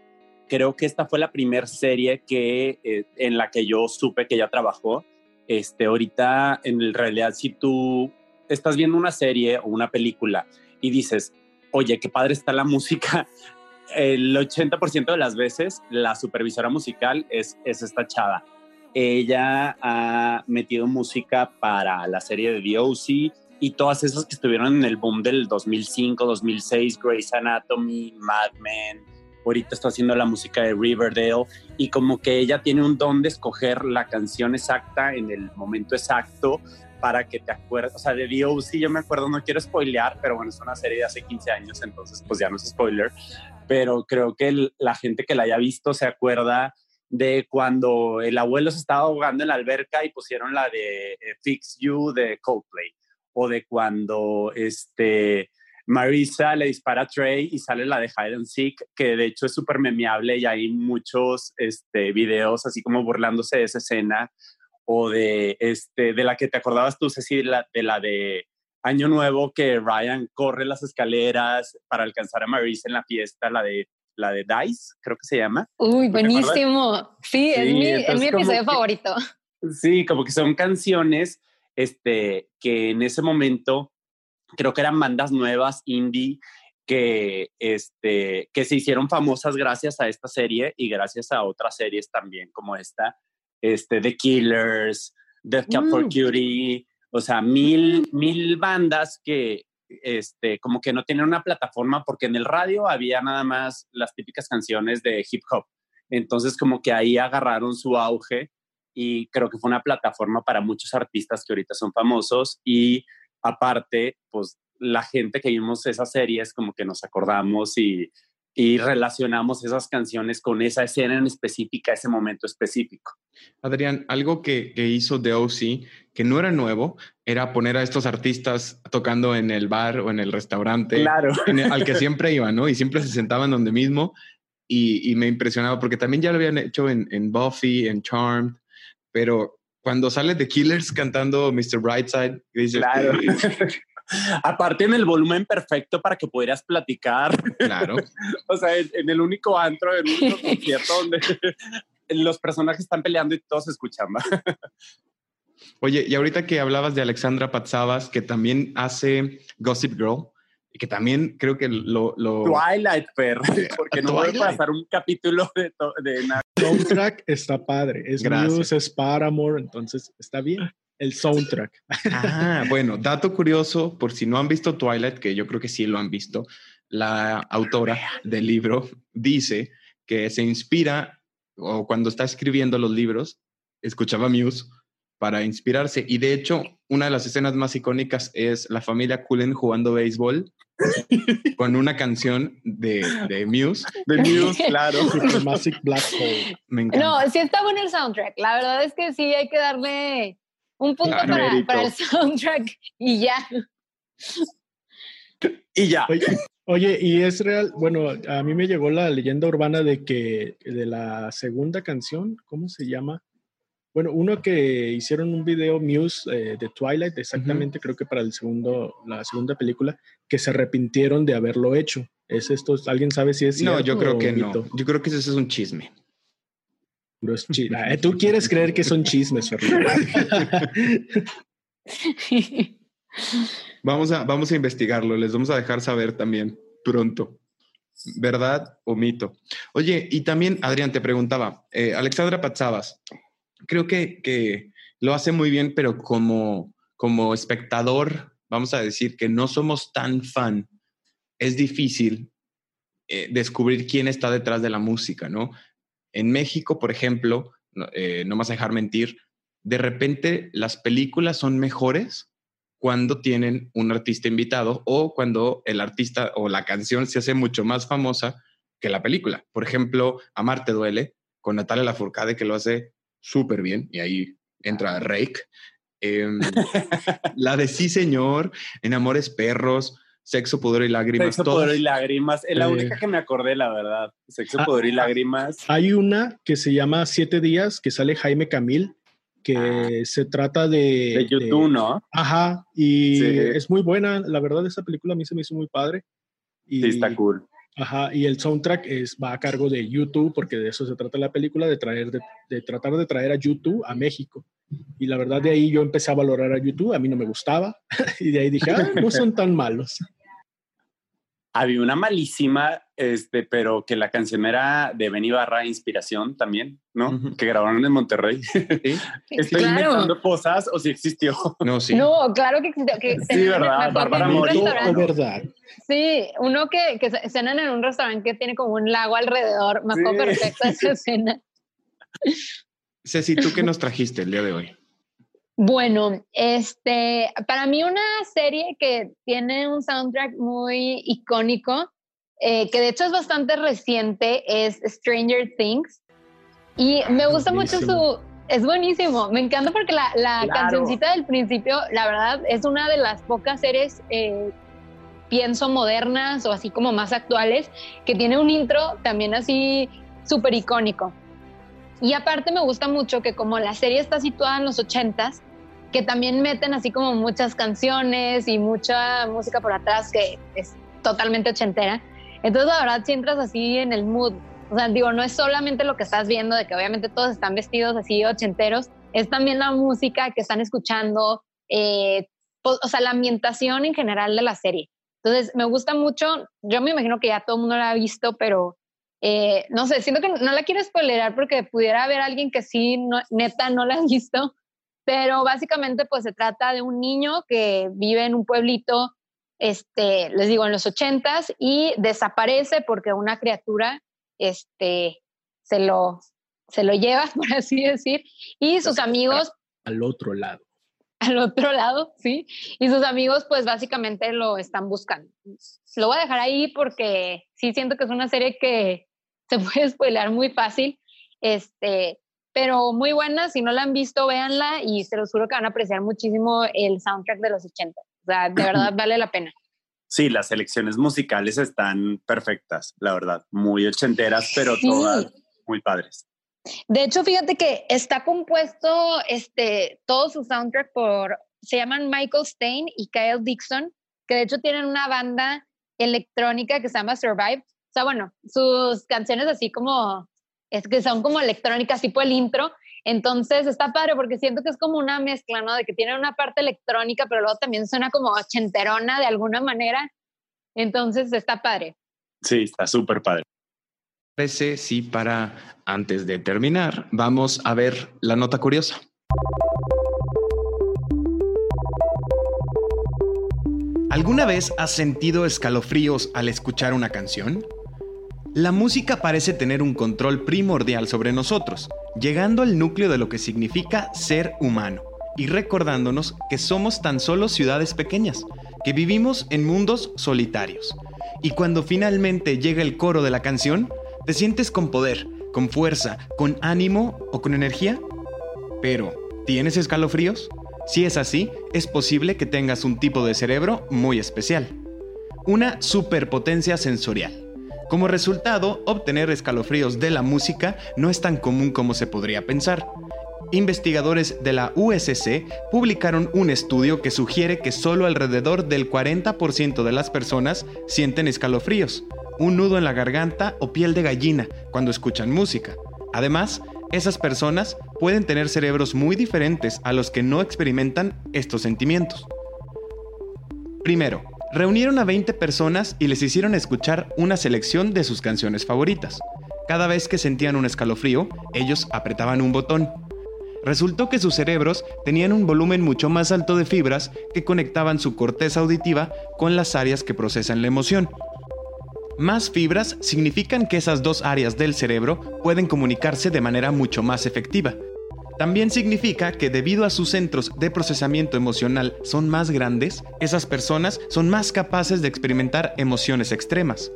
Creo que esta fue la primera serie que, eh, en la que yo supe que ella trabajó. Este, ahorita, en realidad, si tú estás viendo una serie o una película y dices, oye, qué padre está la música, el 80% de las veces la supervisora musical es, es esta chava. Ella ha metido música para la serie de The O.C., y todas esas que estuvieron en el boom del 2005, 2006, Grey's Anatomy, Mad Men, ahorita está haciendo la música de Riverdale y como que ella tiene un don de escoger la canción exacta en el momento exacto para que te acuerdes, o sea, de D.O.C. yo me acuerdo, no quiero spoilear, pero bueno, es una serie de hace 15 años, entonces pues ya no es spoiler, pero creo que la gente que la haya visto se acuerda de cuando el abuelo se estaba ahogando en la alberca y pusieron la de eh, Fix You de Coldplay o de cuando este, Marisa le dispara a Trey y sale la de Hide and Seek, que de hecho es súper memeable y hay muchos este, videos así como burlándose de esa escena, o de, este, de la que te acordabas tú, Ceci, de la, de la de Año Nuevo, que Ryan corre las escaleras para alcanzar a Marisa en la fiesta, la de la de Dice, creo que se llama. Uy, buenísimo. Sí, es mi, es mi episodio favorito. Sí, como que son canciones este, que en ese momento creo que eran bandas nuevas, indie, que, este, que se hicieron famosas gracias a esta serie y gracias a otras series también como esta, este, The Killers, Death Cab for mm. Cutie, o sea, mil, mil bandas que este, como que no tenían una plataforma porque en el radio había nada más las típicas canciones de hip hop. Entonces como que ahí agarraron su auge y creo que fue una plataforma para muchos artistas que ahorita son famosos y aparte, pues la gente que vimos esas series como que nos acordamos y, y relacionamos esas canciones con esa escena en específica, ese momento específico. Adrián, algo que, que hizo The OC, que no era nuevo, era poner a estos artistas tocando en el bar o en el restaurante claro. al que siempre iban, ¿no? Y siempre se sentaban donde mismo y, y me impresionaba porque también ya lo habían hecho en, en Buffy, en Charmed, pero cuando sale The Killers cantando Mr. Brightside, dices, claro. Aparte en el volumen perfecto para que pudieras platicar. Claro. o sea, en, el único antro, en el único concierto donde los personajes están peleando y todos escuchan. Oye, y ahorita que hablabas de Alexandra Patsavas, que también hace Gossip Girl, que también creo que lo... Twilight, per, porque no voy a pasar un capítulo de, de nada. Soundtrack está padre, es Muse, es Paramore, entonces está bien el soundtrack. Ah, bueno, dato curioso, por si no han visto Twilight, que yo creo que sí lo han visto, la autora del libro dice que se inspira o cuando está escribiendo los libros, escuchaba Muse para inspirarse. Y de hecho, una de las escenas más icónicas es la familia Cullen jugando béisbol con una canción de, de Muse. De Muse, claro. Magic Black Hole. Me encanta. No, sí está bueno el soundtrack. La verdad es que sí hay que darle un punto para, para, el soundtrack y ya. Y ya. Oye, y es real, bueno, a mí me llegó la leyenda urbana de que de la segunda canción, ¿cómo se llama? Bueno, uno que hicieron un video Muse eh, de Twilight, exactamente, creo que para el segundo, la segunda película, que se arrepintieron de haberlo hecho. ¿Es esto? ¿Alguien sabe si es No, yo creo que no. Yo creo que eso es un chisme. Ah, tú quieres creer que son chismes, Fernando. vamos, a, vamos a investigarlo. Les vamos a dejar saber también pronto. ¿Verdad o mito? Oye, y también, Adrián, te preguntaba, eh, Alexandra Patsavas, creo que, que lo hace muy bien, pero como, como espectador, vamos a decir que no somos tan fan, es difícil eh, descubrir quién está detrás de la música, ¿no? En México, por ejemplo, no, eh, más dejar mentir, de repente las películas son mejores cuando tienen un artista invitado o cuando el artista o la canción se hace mucho más famosa que la película. Por ejemplo, Amarte duele con Natalia Lafourcade que lo hace súper bien y ahí entra Rake. Em, la de Sí Señor, En Amores Perros, Sexo, Pudor y Lágrimas. Sexo, todas. Pudor y Lágrimas. Es la Eh. única que me acordé, la verdad. Sexo, Ah, Pudor y ah, Lágrimas. Hay una que se llama Siete Días, que sale Jaime Camil, que se trata de... De YouTube, ¿no? Ajá, y Sí. es muy buena. La verdad, esa película a mí se me hizo muy padre. Y, Sí, está cool. Ajá, y el soundtrack es, va a cargo de YouTube, porque de eso se trata la película, de, traer, de, de tratar de traer a YouTube a México. Y la verdad, de ahí yo empecé a valorar a YouTube, a mí no me gustaba, y de ahí dije, ah, no son tan malos. Había una malísima, este, pero que la canción era de Benny Barra Inspiración también, ¿no? Que grabaron en Monterrey. ¿Sí? Estoy claro. inventando cosas o si existió. No, sí. No, claro que existió. Que Sí, ¿verdad? Bárbara en un Mori. ¿Mito o restaurante. verdad? Sí, uno que, que ce- cenan en un restaurante que tiene como un lago alrededor. Me acuerdo Sí. perfecto esa escena. Ceci, ¿tú qué nos trajiste el día de hoy? Bueno, este, para mí una serie que tiene un soundtrack muy icónico, eh, que de hecho es bastante reciente, es Stranger Things. Y me gusta mucho su... Es buenísimo, me encanta porque la, la Claro. cancioncita del principio, la verdad, es una de las pocas series, eh, pienso, modernas o así como más actuales, que tiene un intro también así súper icónico. Y aparte me gusta mucho que como la serie está situada en los ochentas, que también meten así como muchas canciones y mucha música por atrás que es totalmente ochentera. Entonces la verdad si entras así en el mood, o sea, digo, no es solamente lo que estás viendo, de que obviamente todos están vestidos así ochenteros, es también la música que están escuchando, eh, o sea, la ambientación en general de la serie. Entonces me gusta mucho, yo me imagino que ya todo el mundo la ha visto, pero eh, no sé, siento que no la quiero spoilerar porque pudiera haber alguien que sí, no- neta, no la ha visto, pero básicamente pues se trata de un niño que vive en un pueblito, este, les digo, en los ochentas y desaparece porque una criatura, este, se lo, se lo lleva, por así decir, y sus amigos Al otro lado. al otro lado, ¿sí? Y sus amigos, pues básicamente lo están buscando. Lo voy a dejar ahí porque sí siento que es una serie que se puede spoilear muy fácil, este, pero muy buena. Si no la han visto, véanla y se los juro que van a apreciar muchísimo el soundtrack de los 80. O sea, de verdad vale la pena. Sí, las selecciones musicales están perfectas, la verdad. Muy ochenteras, pero Sí. todas muy padres. De hecho, fíjate que está compuesto este, todo su soundtrack por, se llaman Michael Stein y Kyle Dixon, que de hecho tienen una banda electrónica que se llama Survive. O sea, bueno, sus canciones así como, es que son como electrónicas, tipo el intro. Entonces está padre porque siento que es como una mezcla, ¿no? De que tiene una parte electrónica, pero luego también suena como ochenterona de alguna manera. Entonces está padre. Sí, está súper padre. Parece si para antes de terminar vamos a ver la nota curiosa. ¿Alguna vez has sentido escalofríos al escuchar una canción? La música parece tener un control primordial sobre nosotros, llegando al núcleo de lo que significa ser humano y recordándonos que somos tan solo ciudades pequeñas, que vivimos en mundos solitarios. Y cuando finalmente llega el coro de la canción, ¿te sientes con poder, con fuerza, con ánimo o con energía? Pero, ¿tienes escalofríos? Si es así, es posible que tengas un tipo de cerebro muy especial. Una superpotencia sensorial. Como resultado, obtener escalofríos de la música no es tan común como se podría pensar. Investigadores de la USC publicaron un estudio que sugiere que solo alrededor del 40% de las personas sienten escalofríos, un nudo en la garganta o piel de gallina cuando escuchan música. Además, esas personas pueden tener cerebros muy diferentes a los que no experimentan estos sentimientos. Primero, reunieron a 20 personas y les hicieron escuchar una selección de sus canciones favoritas. Cada vez que sentían un escalofrío, ellos apretaban un botón. Resultó que sus cerebros tenían un volumen mucho más alto de fibras que conectaban su corteza auditiva con las áreas que procesan la emoción. Más fibras significan que esas dos áreas del cerebro pueden comunicarse de manera mucho más efectiva. También significa que debido a sus centros de procesamiento emocional son más grandes, esas personas son más capaces de experimentar emociones extremas.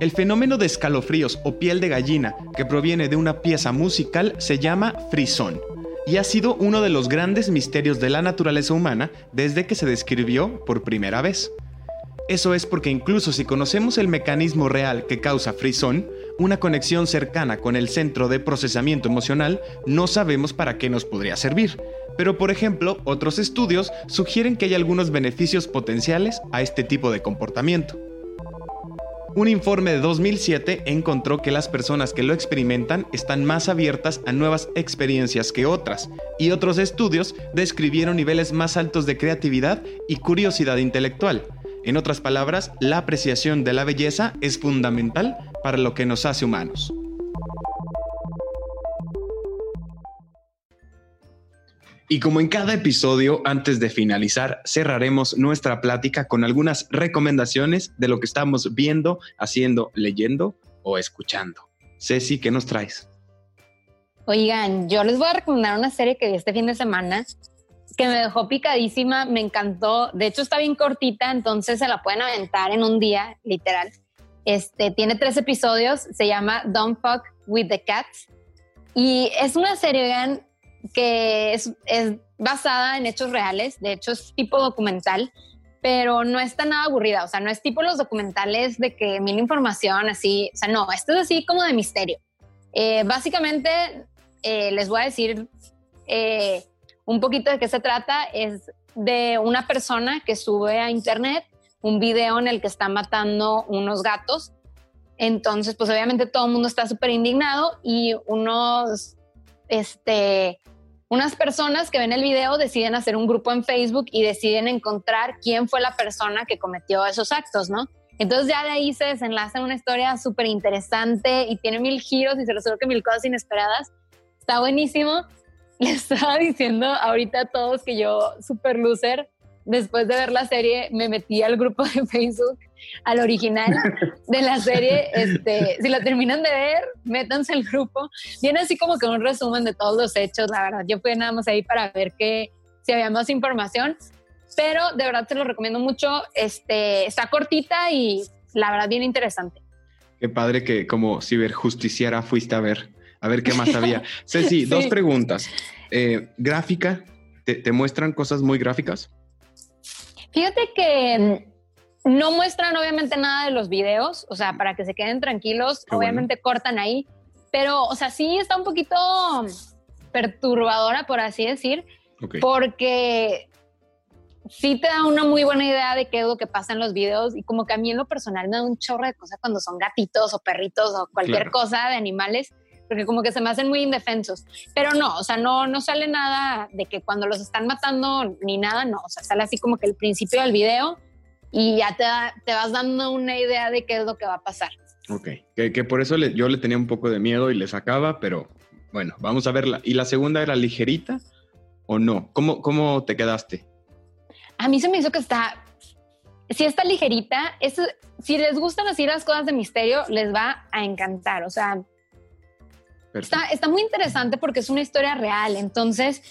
El fenómeno de escalofríos o piel de gallina que proviene de una pieza musical se llama frisón y ha sido uno de los grandes misterios de la naturaleza humana desde que se describió por primera vez. Eso es porque incluso si conocemos el mecanismo real que causa frisón, una conexión cercana con el centro de procesamiento emocional, no sabemos para qué nos podría servir. Pero por ejemplo, otros estudios sugieren que hay algunos beneficios potenciales a este tipo de comportamiento. Un informe de 2007 encontró que las personas que lo experimentan están más abiertas a nuevas experiencias que otras, y otros estudios describieron niveles más altos de creatividad y curiosidad intelectual, en otras palabras, la apreciación de la belleza es fundamental para lo que nos hace humanos. Y como en cada episodio, antes de finalizar, cerraremos nuestra plática con algunas recomendaciones de lo que estamos viendo, haciendo, leyendo o escuchando. Ceci, ¿qué nos traes? Oigan, yo les voy a recomendar una serie que vi este fin de semana que me dejó picadísima, me encantó. De hecho, está bien cortita, entonces se la pueden aventar en un día, literal. Este tiene tres episodios, se llama Don't Fuck with the Cats. Y es una serie que es, es basada en hechos reales, de hecho es tipo documental, pero no está nada aburrida, o sea, no es tipo los documentales de que mil información así, o sea, no, esto es así como de misterio. Eh, básicamente, eh, les voy a decir eh, un poquito de qué se trata es de una persona que sube a internet un video en el que está matando unos gatos. Entonces, pues obviamente todo el mundo está súper indignado y unos, este, unas personas que ven el video deciden hacer un grupo en Facebook y deciden encontrar quién fue la persona que cometió esos actos, ¿no? Entonces ya de ahí se desenlaza una historia súper interesante y tiene mil giros y se resuelve mil cosas inesperadas. Está buenísimo. le estaba diciendo ahorita a todos que yo, super loser, después de ver la serie, me metí al grupo de Facebook, al original de la serie. Este, si la terminan de ver, métanse al grupo. Viene así como que un resumen de todos los hechos, la verdad. Yo fui nada más ahí para ver que si había más información, pero de verdad te lo recomiendo mucho. Este, está cortita y la verdad bien interesante. Qué padre que como ciberjusticiera fuiste a ver a ver qué más había. Ceci, dos preguntas. Eh, gráfica, ¿te, muestran cosas muy gráficas? Fíjate que mm, no muestran obviamente nada de los videos, o sea, para que se queden tranquilos, obviamente cortan ahí, pero, o sea, sí está un poquito perturbadora, por así decir, porque sí te da una muy buena idea de qué es lo que pasa en los videos y como que a mí en lo personal me da un chorro de cosas cuando son gatitos o perritos o cualquier cosa de animales porque como que se me hacen muy indefensos. Pero no, o sea, no, no sale nada de que cuando los están matando ni nada, no, o sea, sale así como que el principio del video y ya te, te vas dando una idea de qué es lo que va a pasar. Ok, que, que por eso yo le tenía un poco de miedo y le sacaba, pero bueno, vamos a verla. ¿Y la segunda era ligerita o no? ¿Cómo, cómo te quedaste? A mí se me hizo que está, si está ligerita, es, si les gustan así las cosas de misterio, les va a encantar. O sea, Está, está muy interesante porque es una historia real, entonces,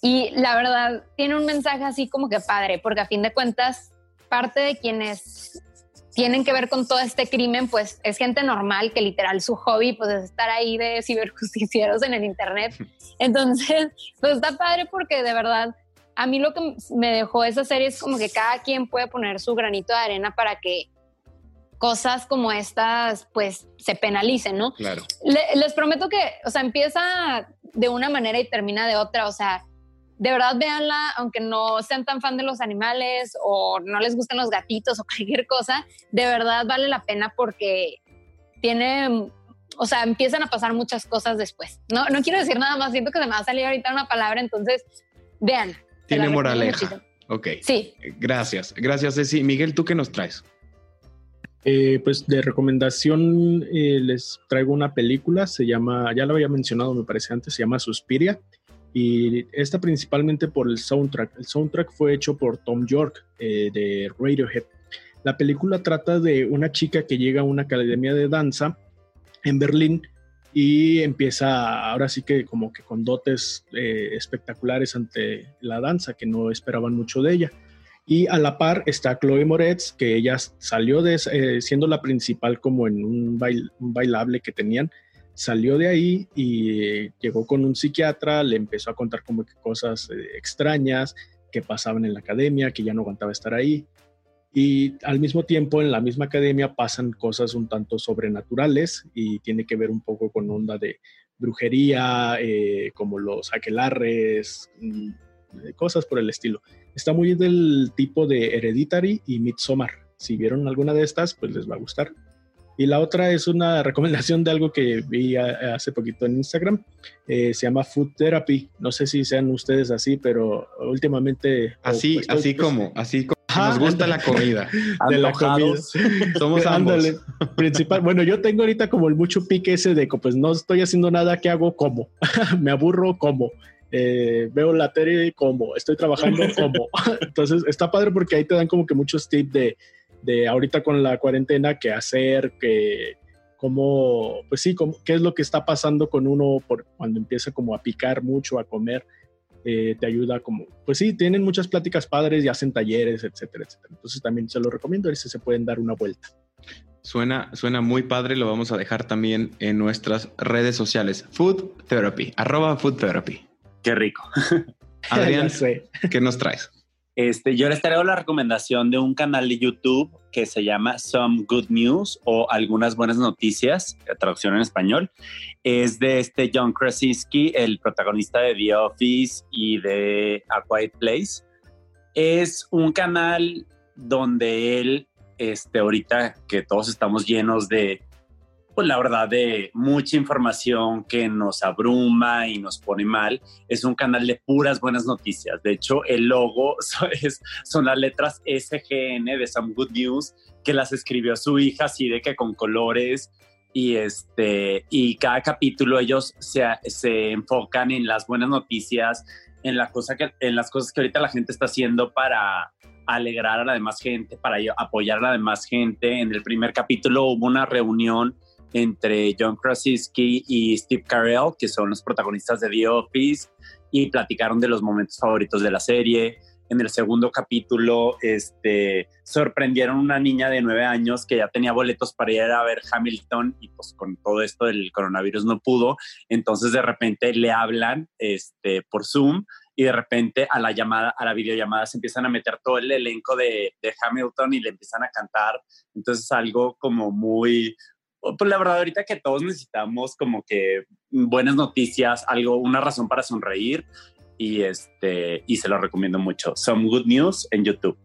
y la verdad, tiene un mensaje así como que padre, porque a fin de cuentas, parte de quienes tienen que ver con todo este crimen, pues es gente normal que literal su hobby pues es estar ahí de ciberjusticieros en el internet. Entonces, pues está padre porque de verdad a mí lo que me dejó esa serie es como que cada quien puede poner su granito de arena para que cosas como estas pues se penalicen, ¿no? Claro. les prometo que, o sea, empieza de una manera y termina de otra, o sea, de verdad véanla, aunque no sean tan fan de los animales o no les gusten los gatitos o cualquier cosa, de verdad vale la pena porque tiene, o sea, empiezan a pasar muchas cosas después. No, no quiero decir nada más, siento que se me va a salir ahorita una palabra, entonces vean. Tiene moraleja. Ok. Sí. Gracias. Gracias, Ceci. Miguel, ¿tú qué nos traes? Eh, pues de recomendación eh, les traigo una película, se llama, ya lo había mencionado me parece antes, se llama Suspiria y esta principalmente por el soundtrack. El soundtrack fue hecho por Tom York eh, de Radiohead. La película trata de una chica que llega a una academia de danza en Berlín y empieza ahora sí que como que con dotes espectaculares ante la danza que no esperaban mucho de ella. Y a la par está Chloe Moretz, que ella salió de, eh, siendo la principal como en un, un, bailable que tenían, salió de ahí y llegó con un psiquiatra, le empezó a contar como que cosas eh, extrañas que pasaban en la academia, que ya no aguantaba estar ahí. Y al mismo tiempo en la misma academia pasan cosas un tanto sobrenaturales y tiene que ver un poco con onda de brujería, eh, como los aquelarres, mm, cosas por el estilo. Está muy del tipo de Hereditary y Midsommar. Si vieron alguna de estas, pues les va a gustar. Y la otra es una recomendación de algo que vi hace poquito en Instagram. Eh, se llama Food Therapy. No sé si sean ustedes así, pero últimamente... Así, pues, así pues, como, así como. nos gusta la comida. De la comida. Somos ambos. principal. Bueno, yo tengo ahorita como el mucho pique ese de que pues no estoy haciendo nada, ¿qué hago? Como. Me aburro, como. Eh, veo la tele como, estoy trabajando como. Entonces está padre porque ahí te dan como que muchos tips de, de ahorita con la cuarentena, qué hacer, que cómo, pues sí, cómo, qué es lo que está pasando con uno por cuando empieza como a picar mucho, a comer. Eh, te ayuda como, pues sí, tienen muchas pláticas padres y hacen talleres, etcétera, etcétera. Entonces también se lo recomiendo, y se pueden dar una vuelta. Suena, suena muy padre, lo vamos a dejar también en nuestras redes sociales. Food Therapy, arroba Food Therapy. Qué rico. Adrián, ¿qué nos traes? Este, yo les traigo la recomendación de un canal de YouTube que se llama Some Good News o Algunas Buenas Noticias, traducción en español. Es de este John Krasinski, el protagonista de The Office y de A Quiet Place. Es un canal donde él, este, ahorita que todos estamos llenos de pues la verdad de mucha información que nos abruma y nos pone mal. Es un canal de puras buenas noticias. De hecho, el logo son las letras SGN de Some Good News que las escribió su hija así de que con colores y este y cada capítulo ellos se, se enfocan en las buenas noticias, en la cosa que en las cosas que ahorita la gente está haciendo para alegrar a la demás gente, para apoyar a la demás gente. En el primer capítulo hubo una reunión entre John Krasinski y Steve Carell, que son los protagonistas de The Office, y platicaron de los momentos favoritos de la serie. En el segundo capítulo, este, sorprendieron una niña de nueve años que ya tenía boletos para ir a ver Hamilton y pues con todo esto del coronavirus no pudo. Entonces de repente le hablan este, por Zoom y de repente a la llamada, a la videollamada se empiezan a meter todo el elenco de, de Hamilton y le empiezan a cantar. Entonces algo como muy, pues la verdad ahorita que todos necesitamos como que buenas noticias, algo, una razón para sonreír y este y se lo recomiendo mucho. Some Good News en YouTube.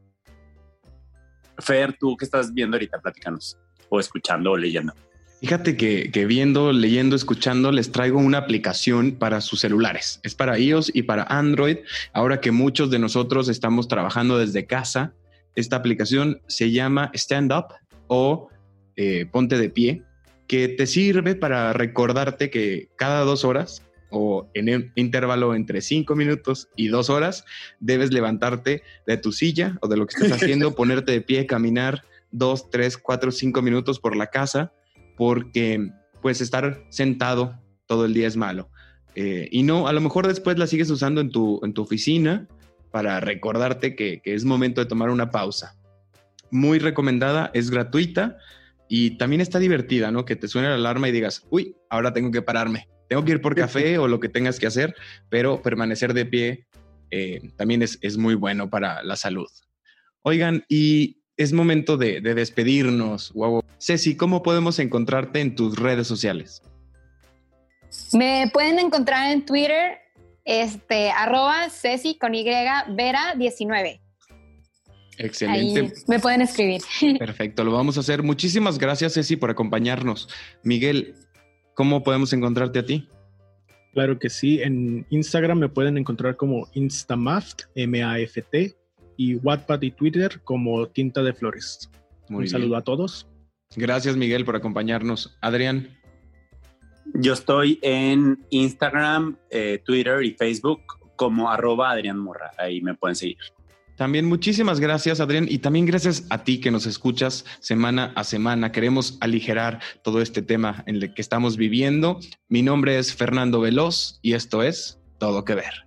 Fer, tú que estás viendo ahorita, platícanos o escuchando o leyendo. Fíjate que, que, viendo, leyendo, escuchando, les traigo una aplicación para sus celulares. Es para iOS y para Android. Ahora que muchos de nosotros estamos trabajando desde casa, esta aplicación se llama Stand Up o eh, Ponte de Pie que te sirve para recordarte que cada dos horas o en un intervalo entre cinco minutos y dos horas debes levantarte de tu silla o de lo que estás haciendo, ponerte de pie, caminar dos, tres, cuatro, cinco minutos por la casa, porque pues estar sentado todo el día es malo. Eh, y no, a lo mejor después la sigues usando en tu, en tu oficina para recordarte que, que es momento de tomar una pausa. Muy recomendada, es gratuita y también está divertida, ¿no? Que te suene la alarma y digas, uy, ahora tengo que pararme. Tengo que ir por café o lo que tengas que hacer, pero permanecer de pie eh, también es, es, muy bueno para la salud. Oigan, y es momento de, de despedirnos. Wow. Ceci, ¿cómo podemos encontrarte en tus redes sociales? Me pueden encontrar en Twitter, este, arroba Ceci con Y, Vera 19. Excelente. me pueden escribir. Perfecto, lo vamos a hacer. Muchísimas gracias, Ceci, por acompañarnos. Miguel, ¿cómo podemos encontrarte a ti? Claro que sí, en Instagram me pueden encontrar como Instamaft, M-A-F-T, y Wattpad y Twitter como Tinta de Flores. Un saludo a todos. Gracias, Miguel, por acompañarnos. Adrián. Yo estoy en Instagram, eh, Twitter y Facebook como arroba Adrián Morra. Ahí me pueden seguir. También muchísimas gracias, Adrián, y también gracias a ti que nos escuchas semana a semana. Queremos aligerar todo este tema en el que estamos viviendo. Mi nombre es Fernando Veloz y esto es Todo que Ver.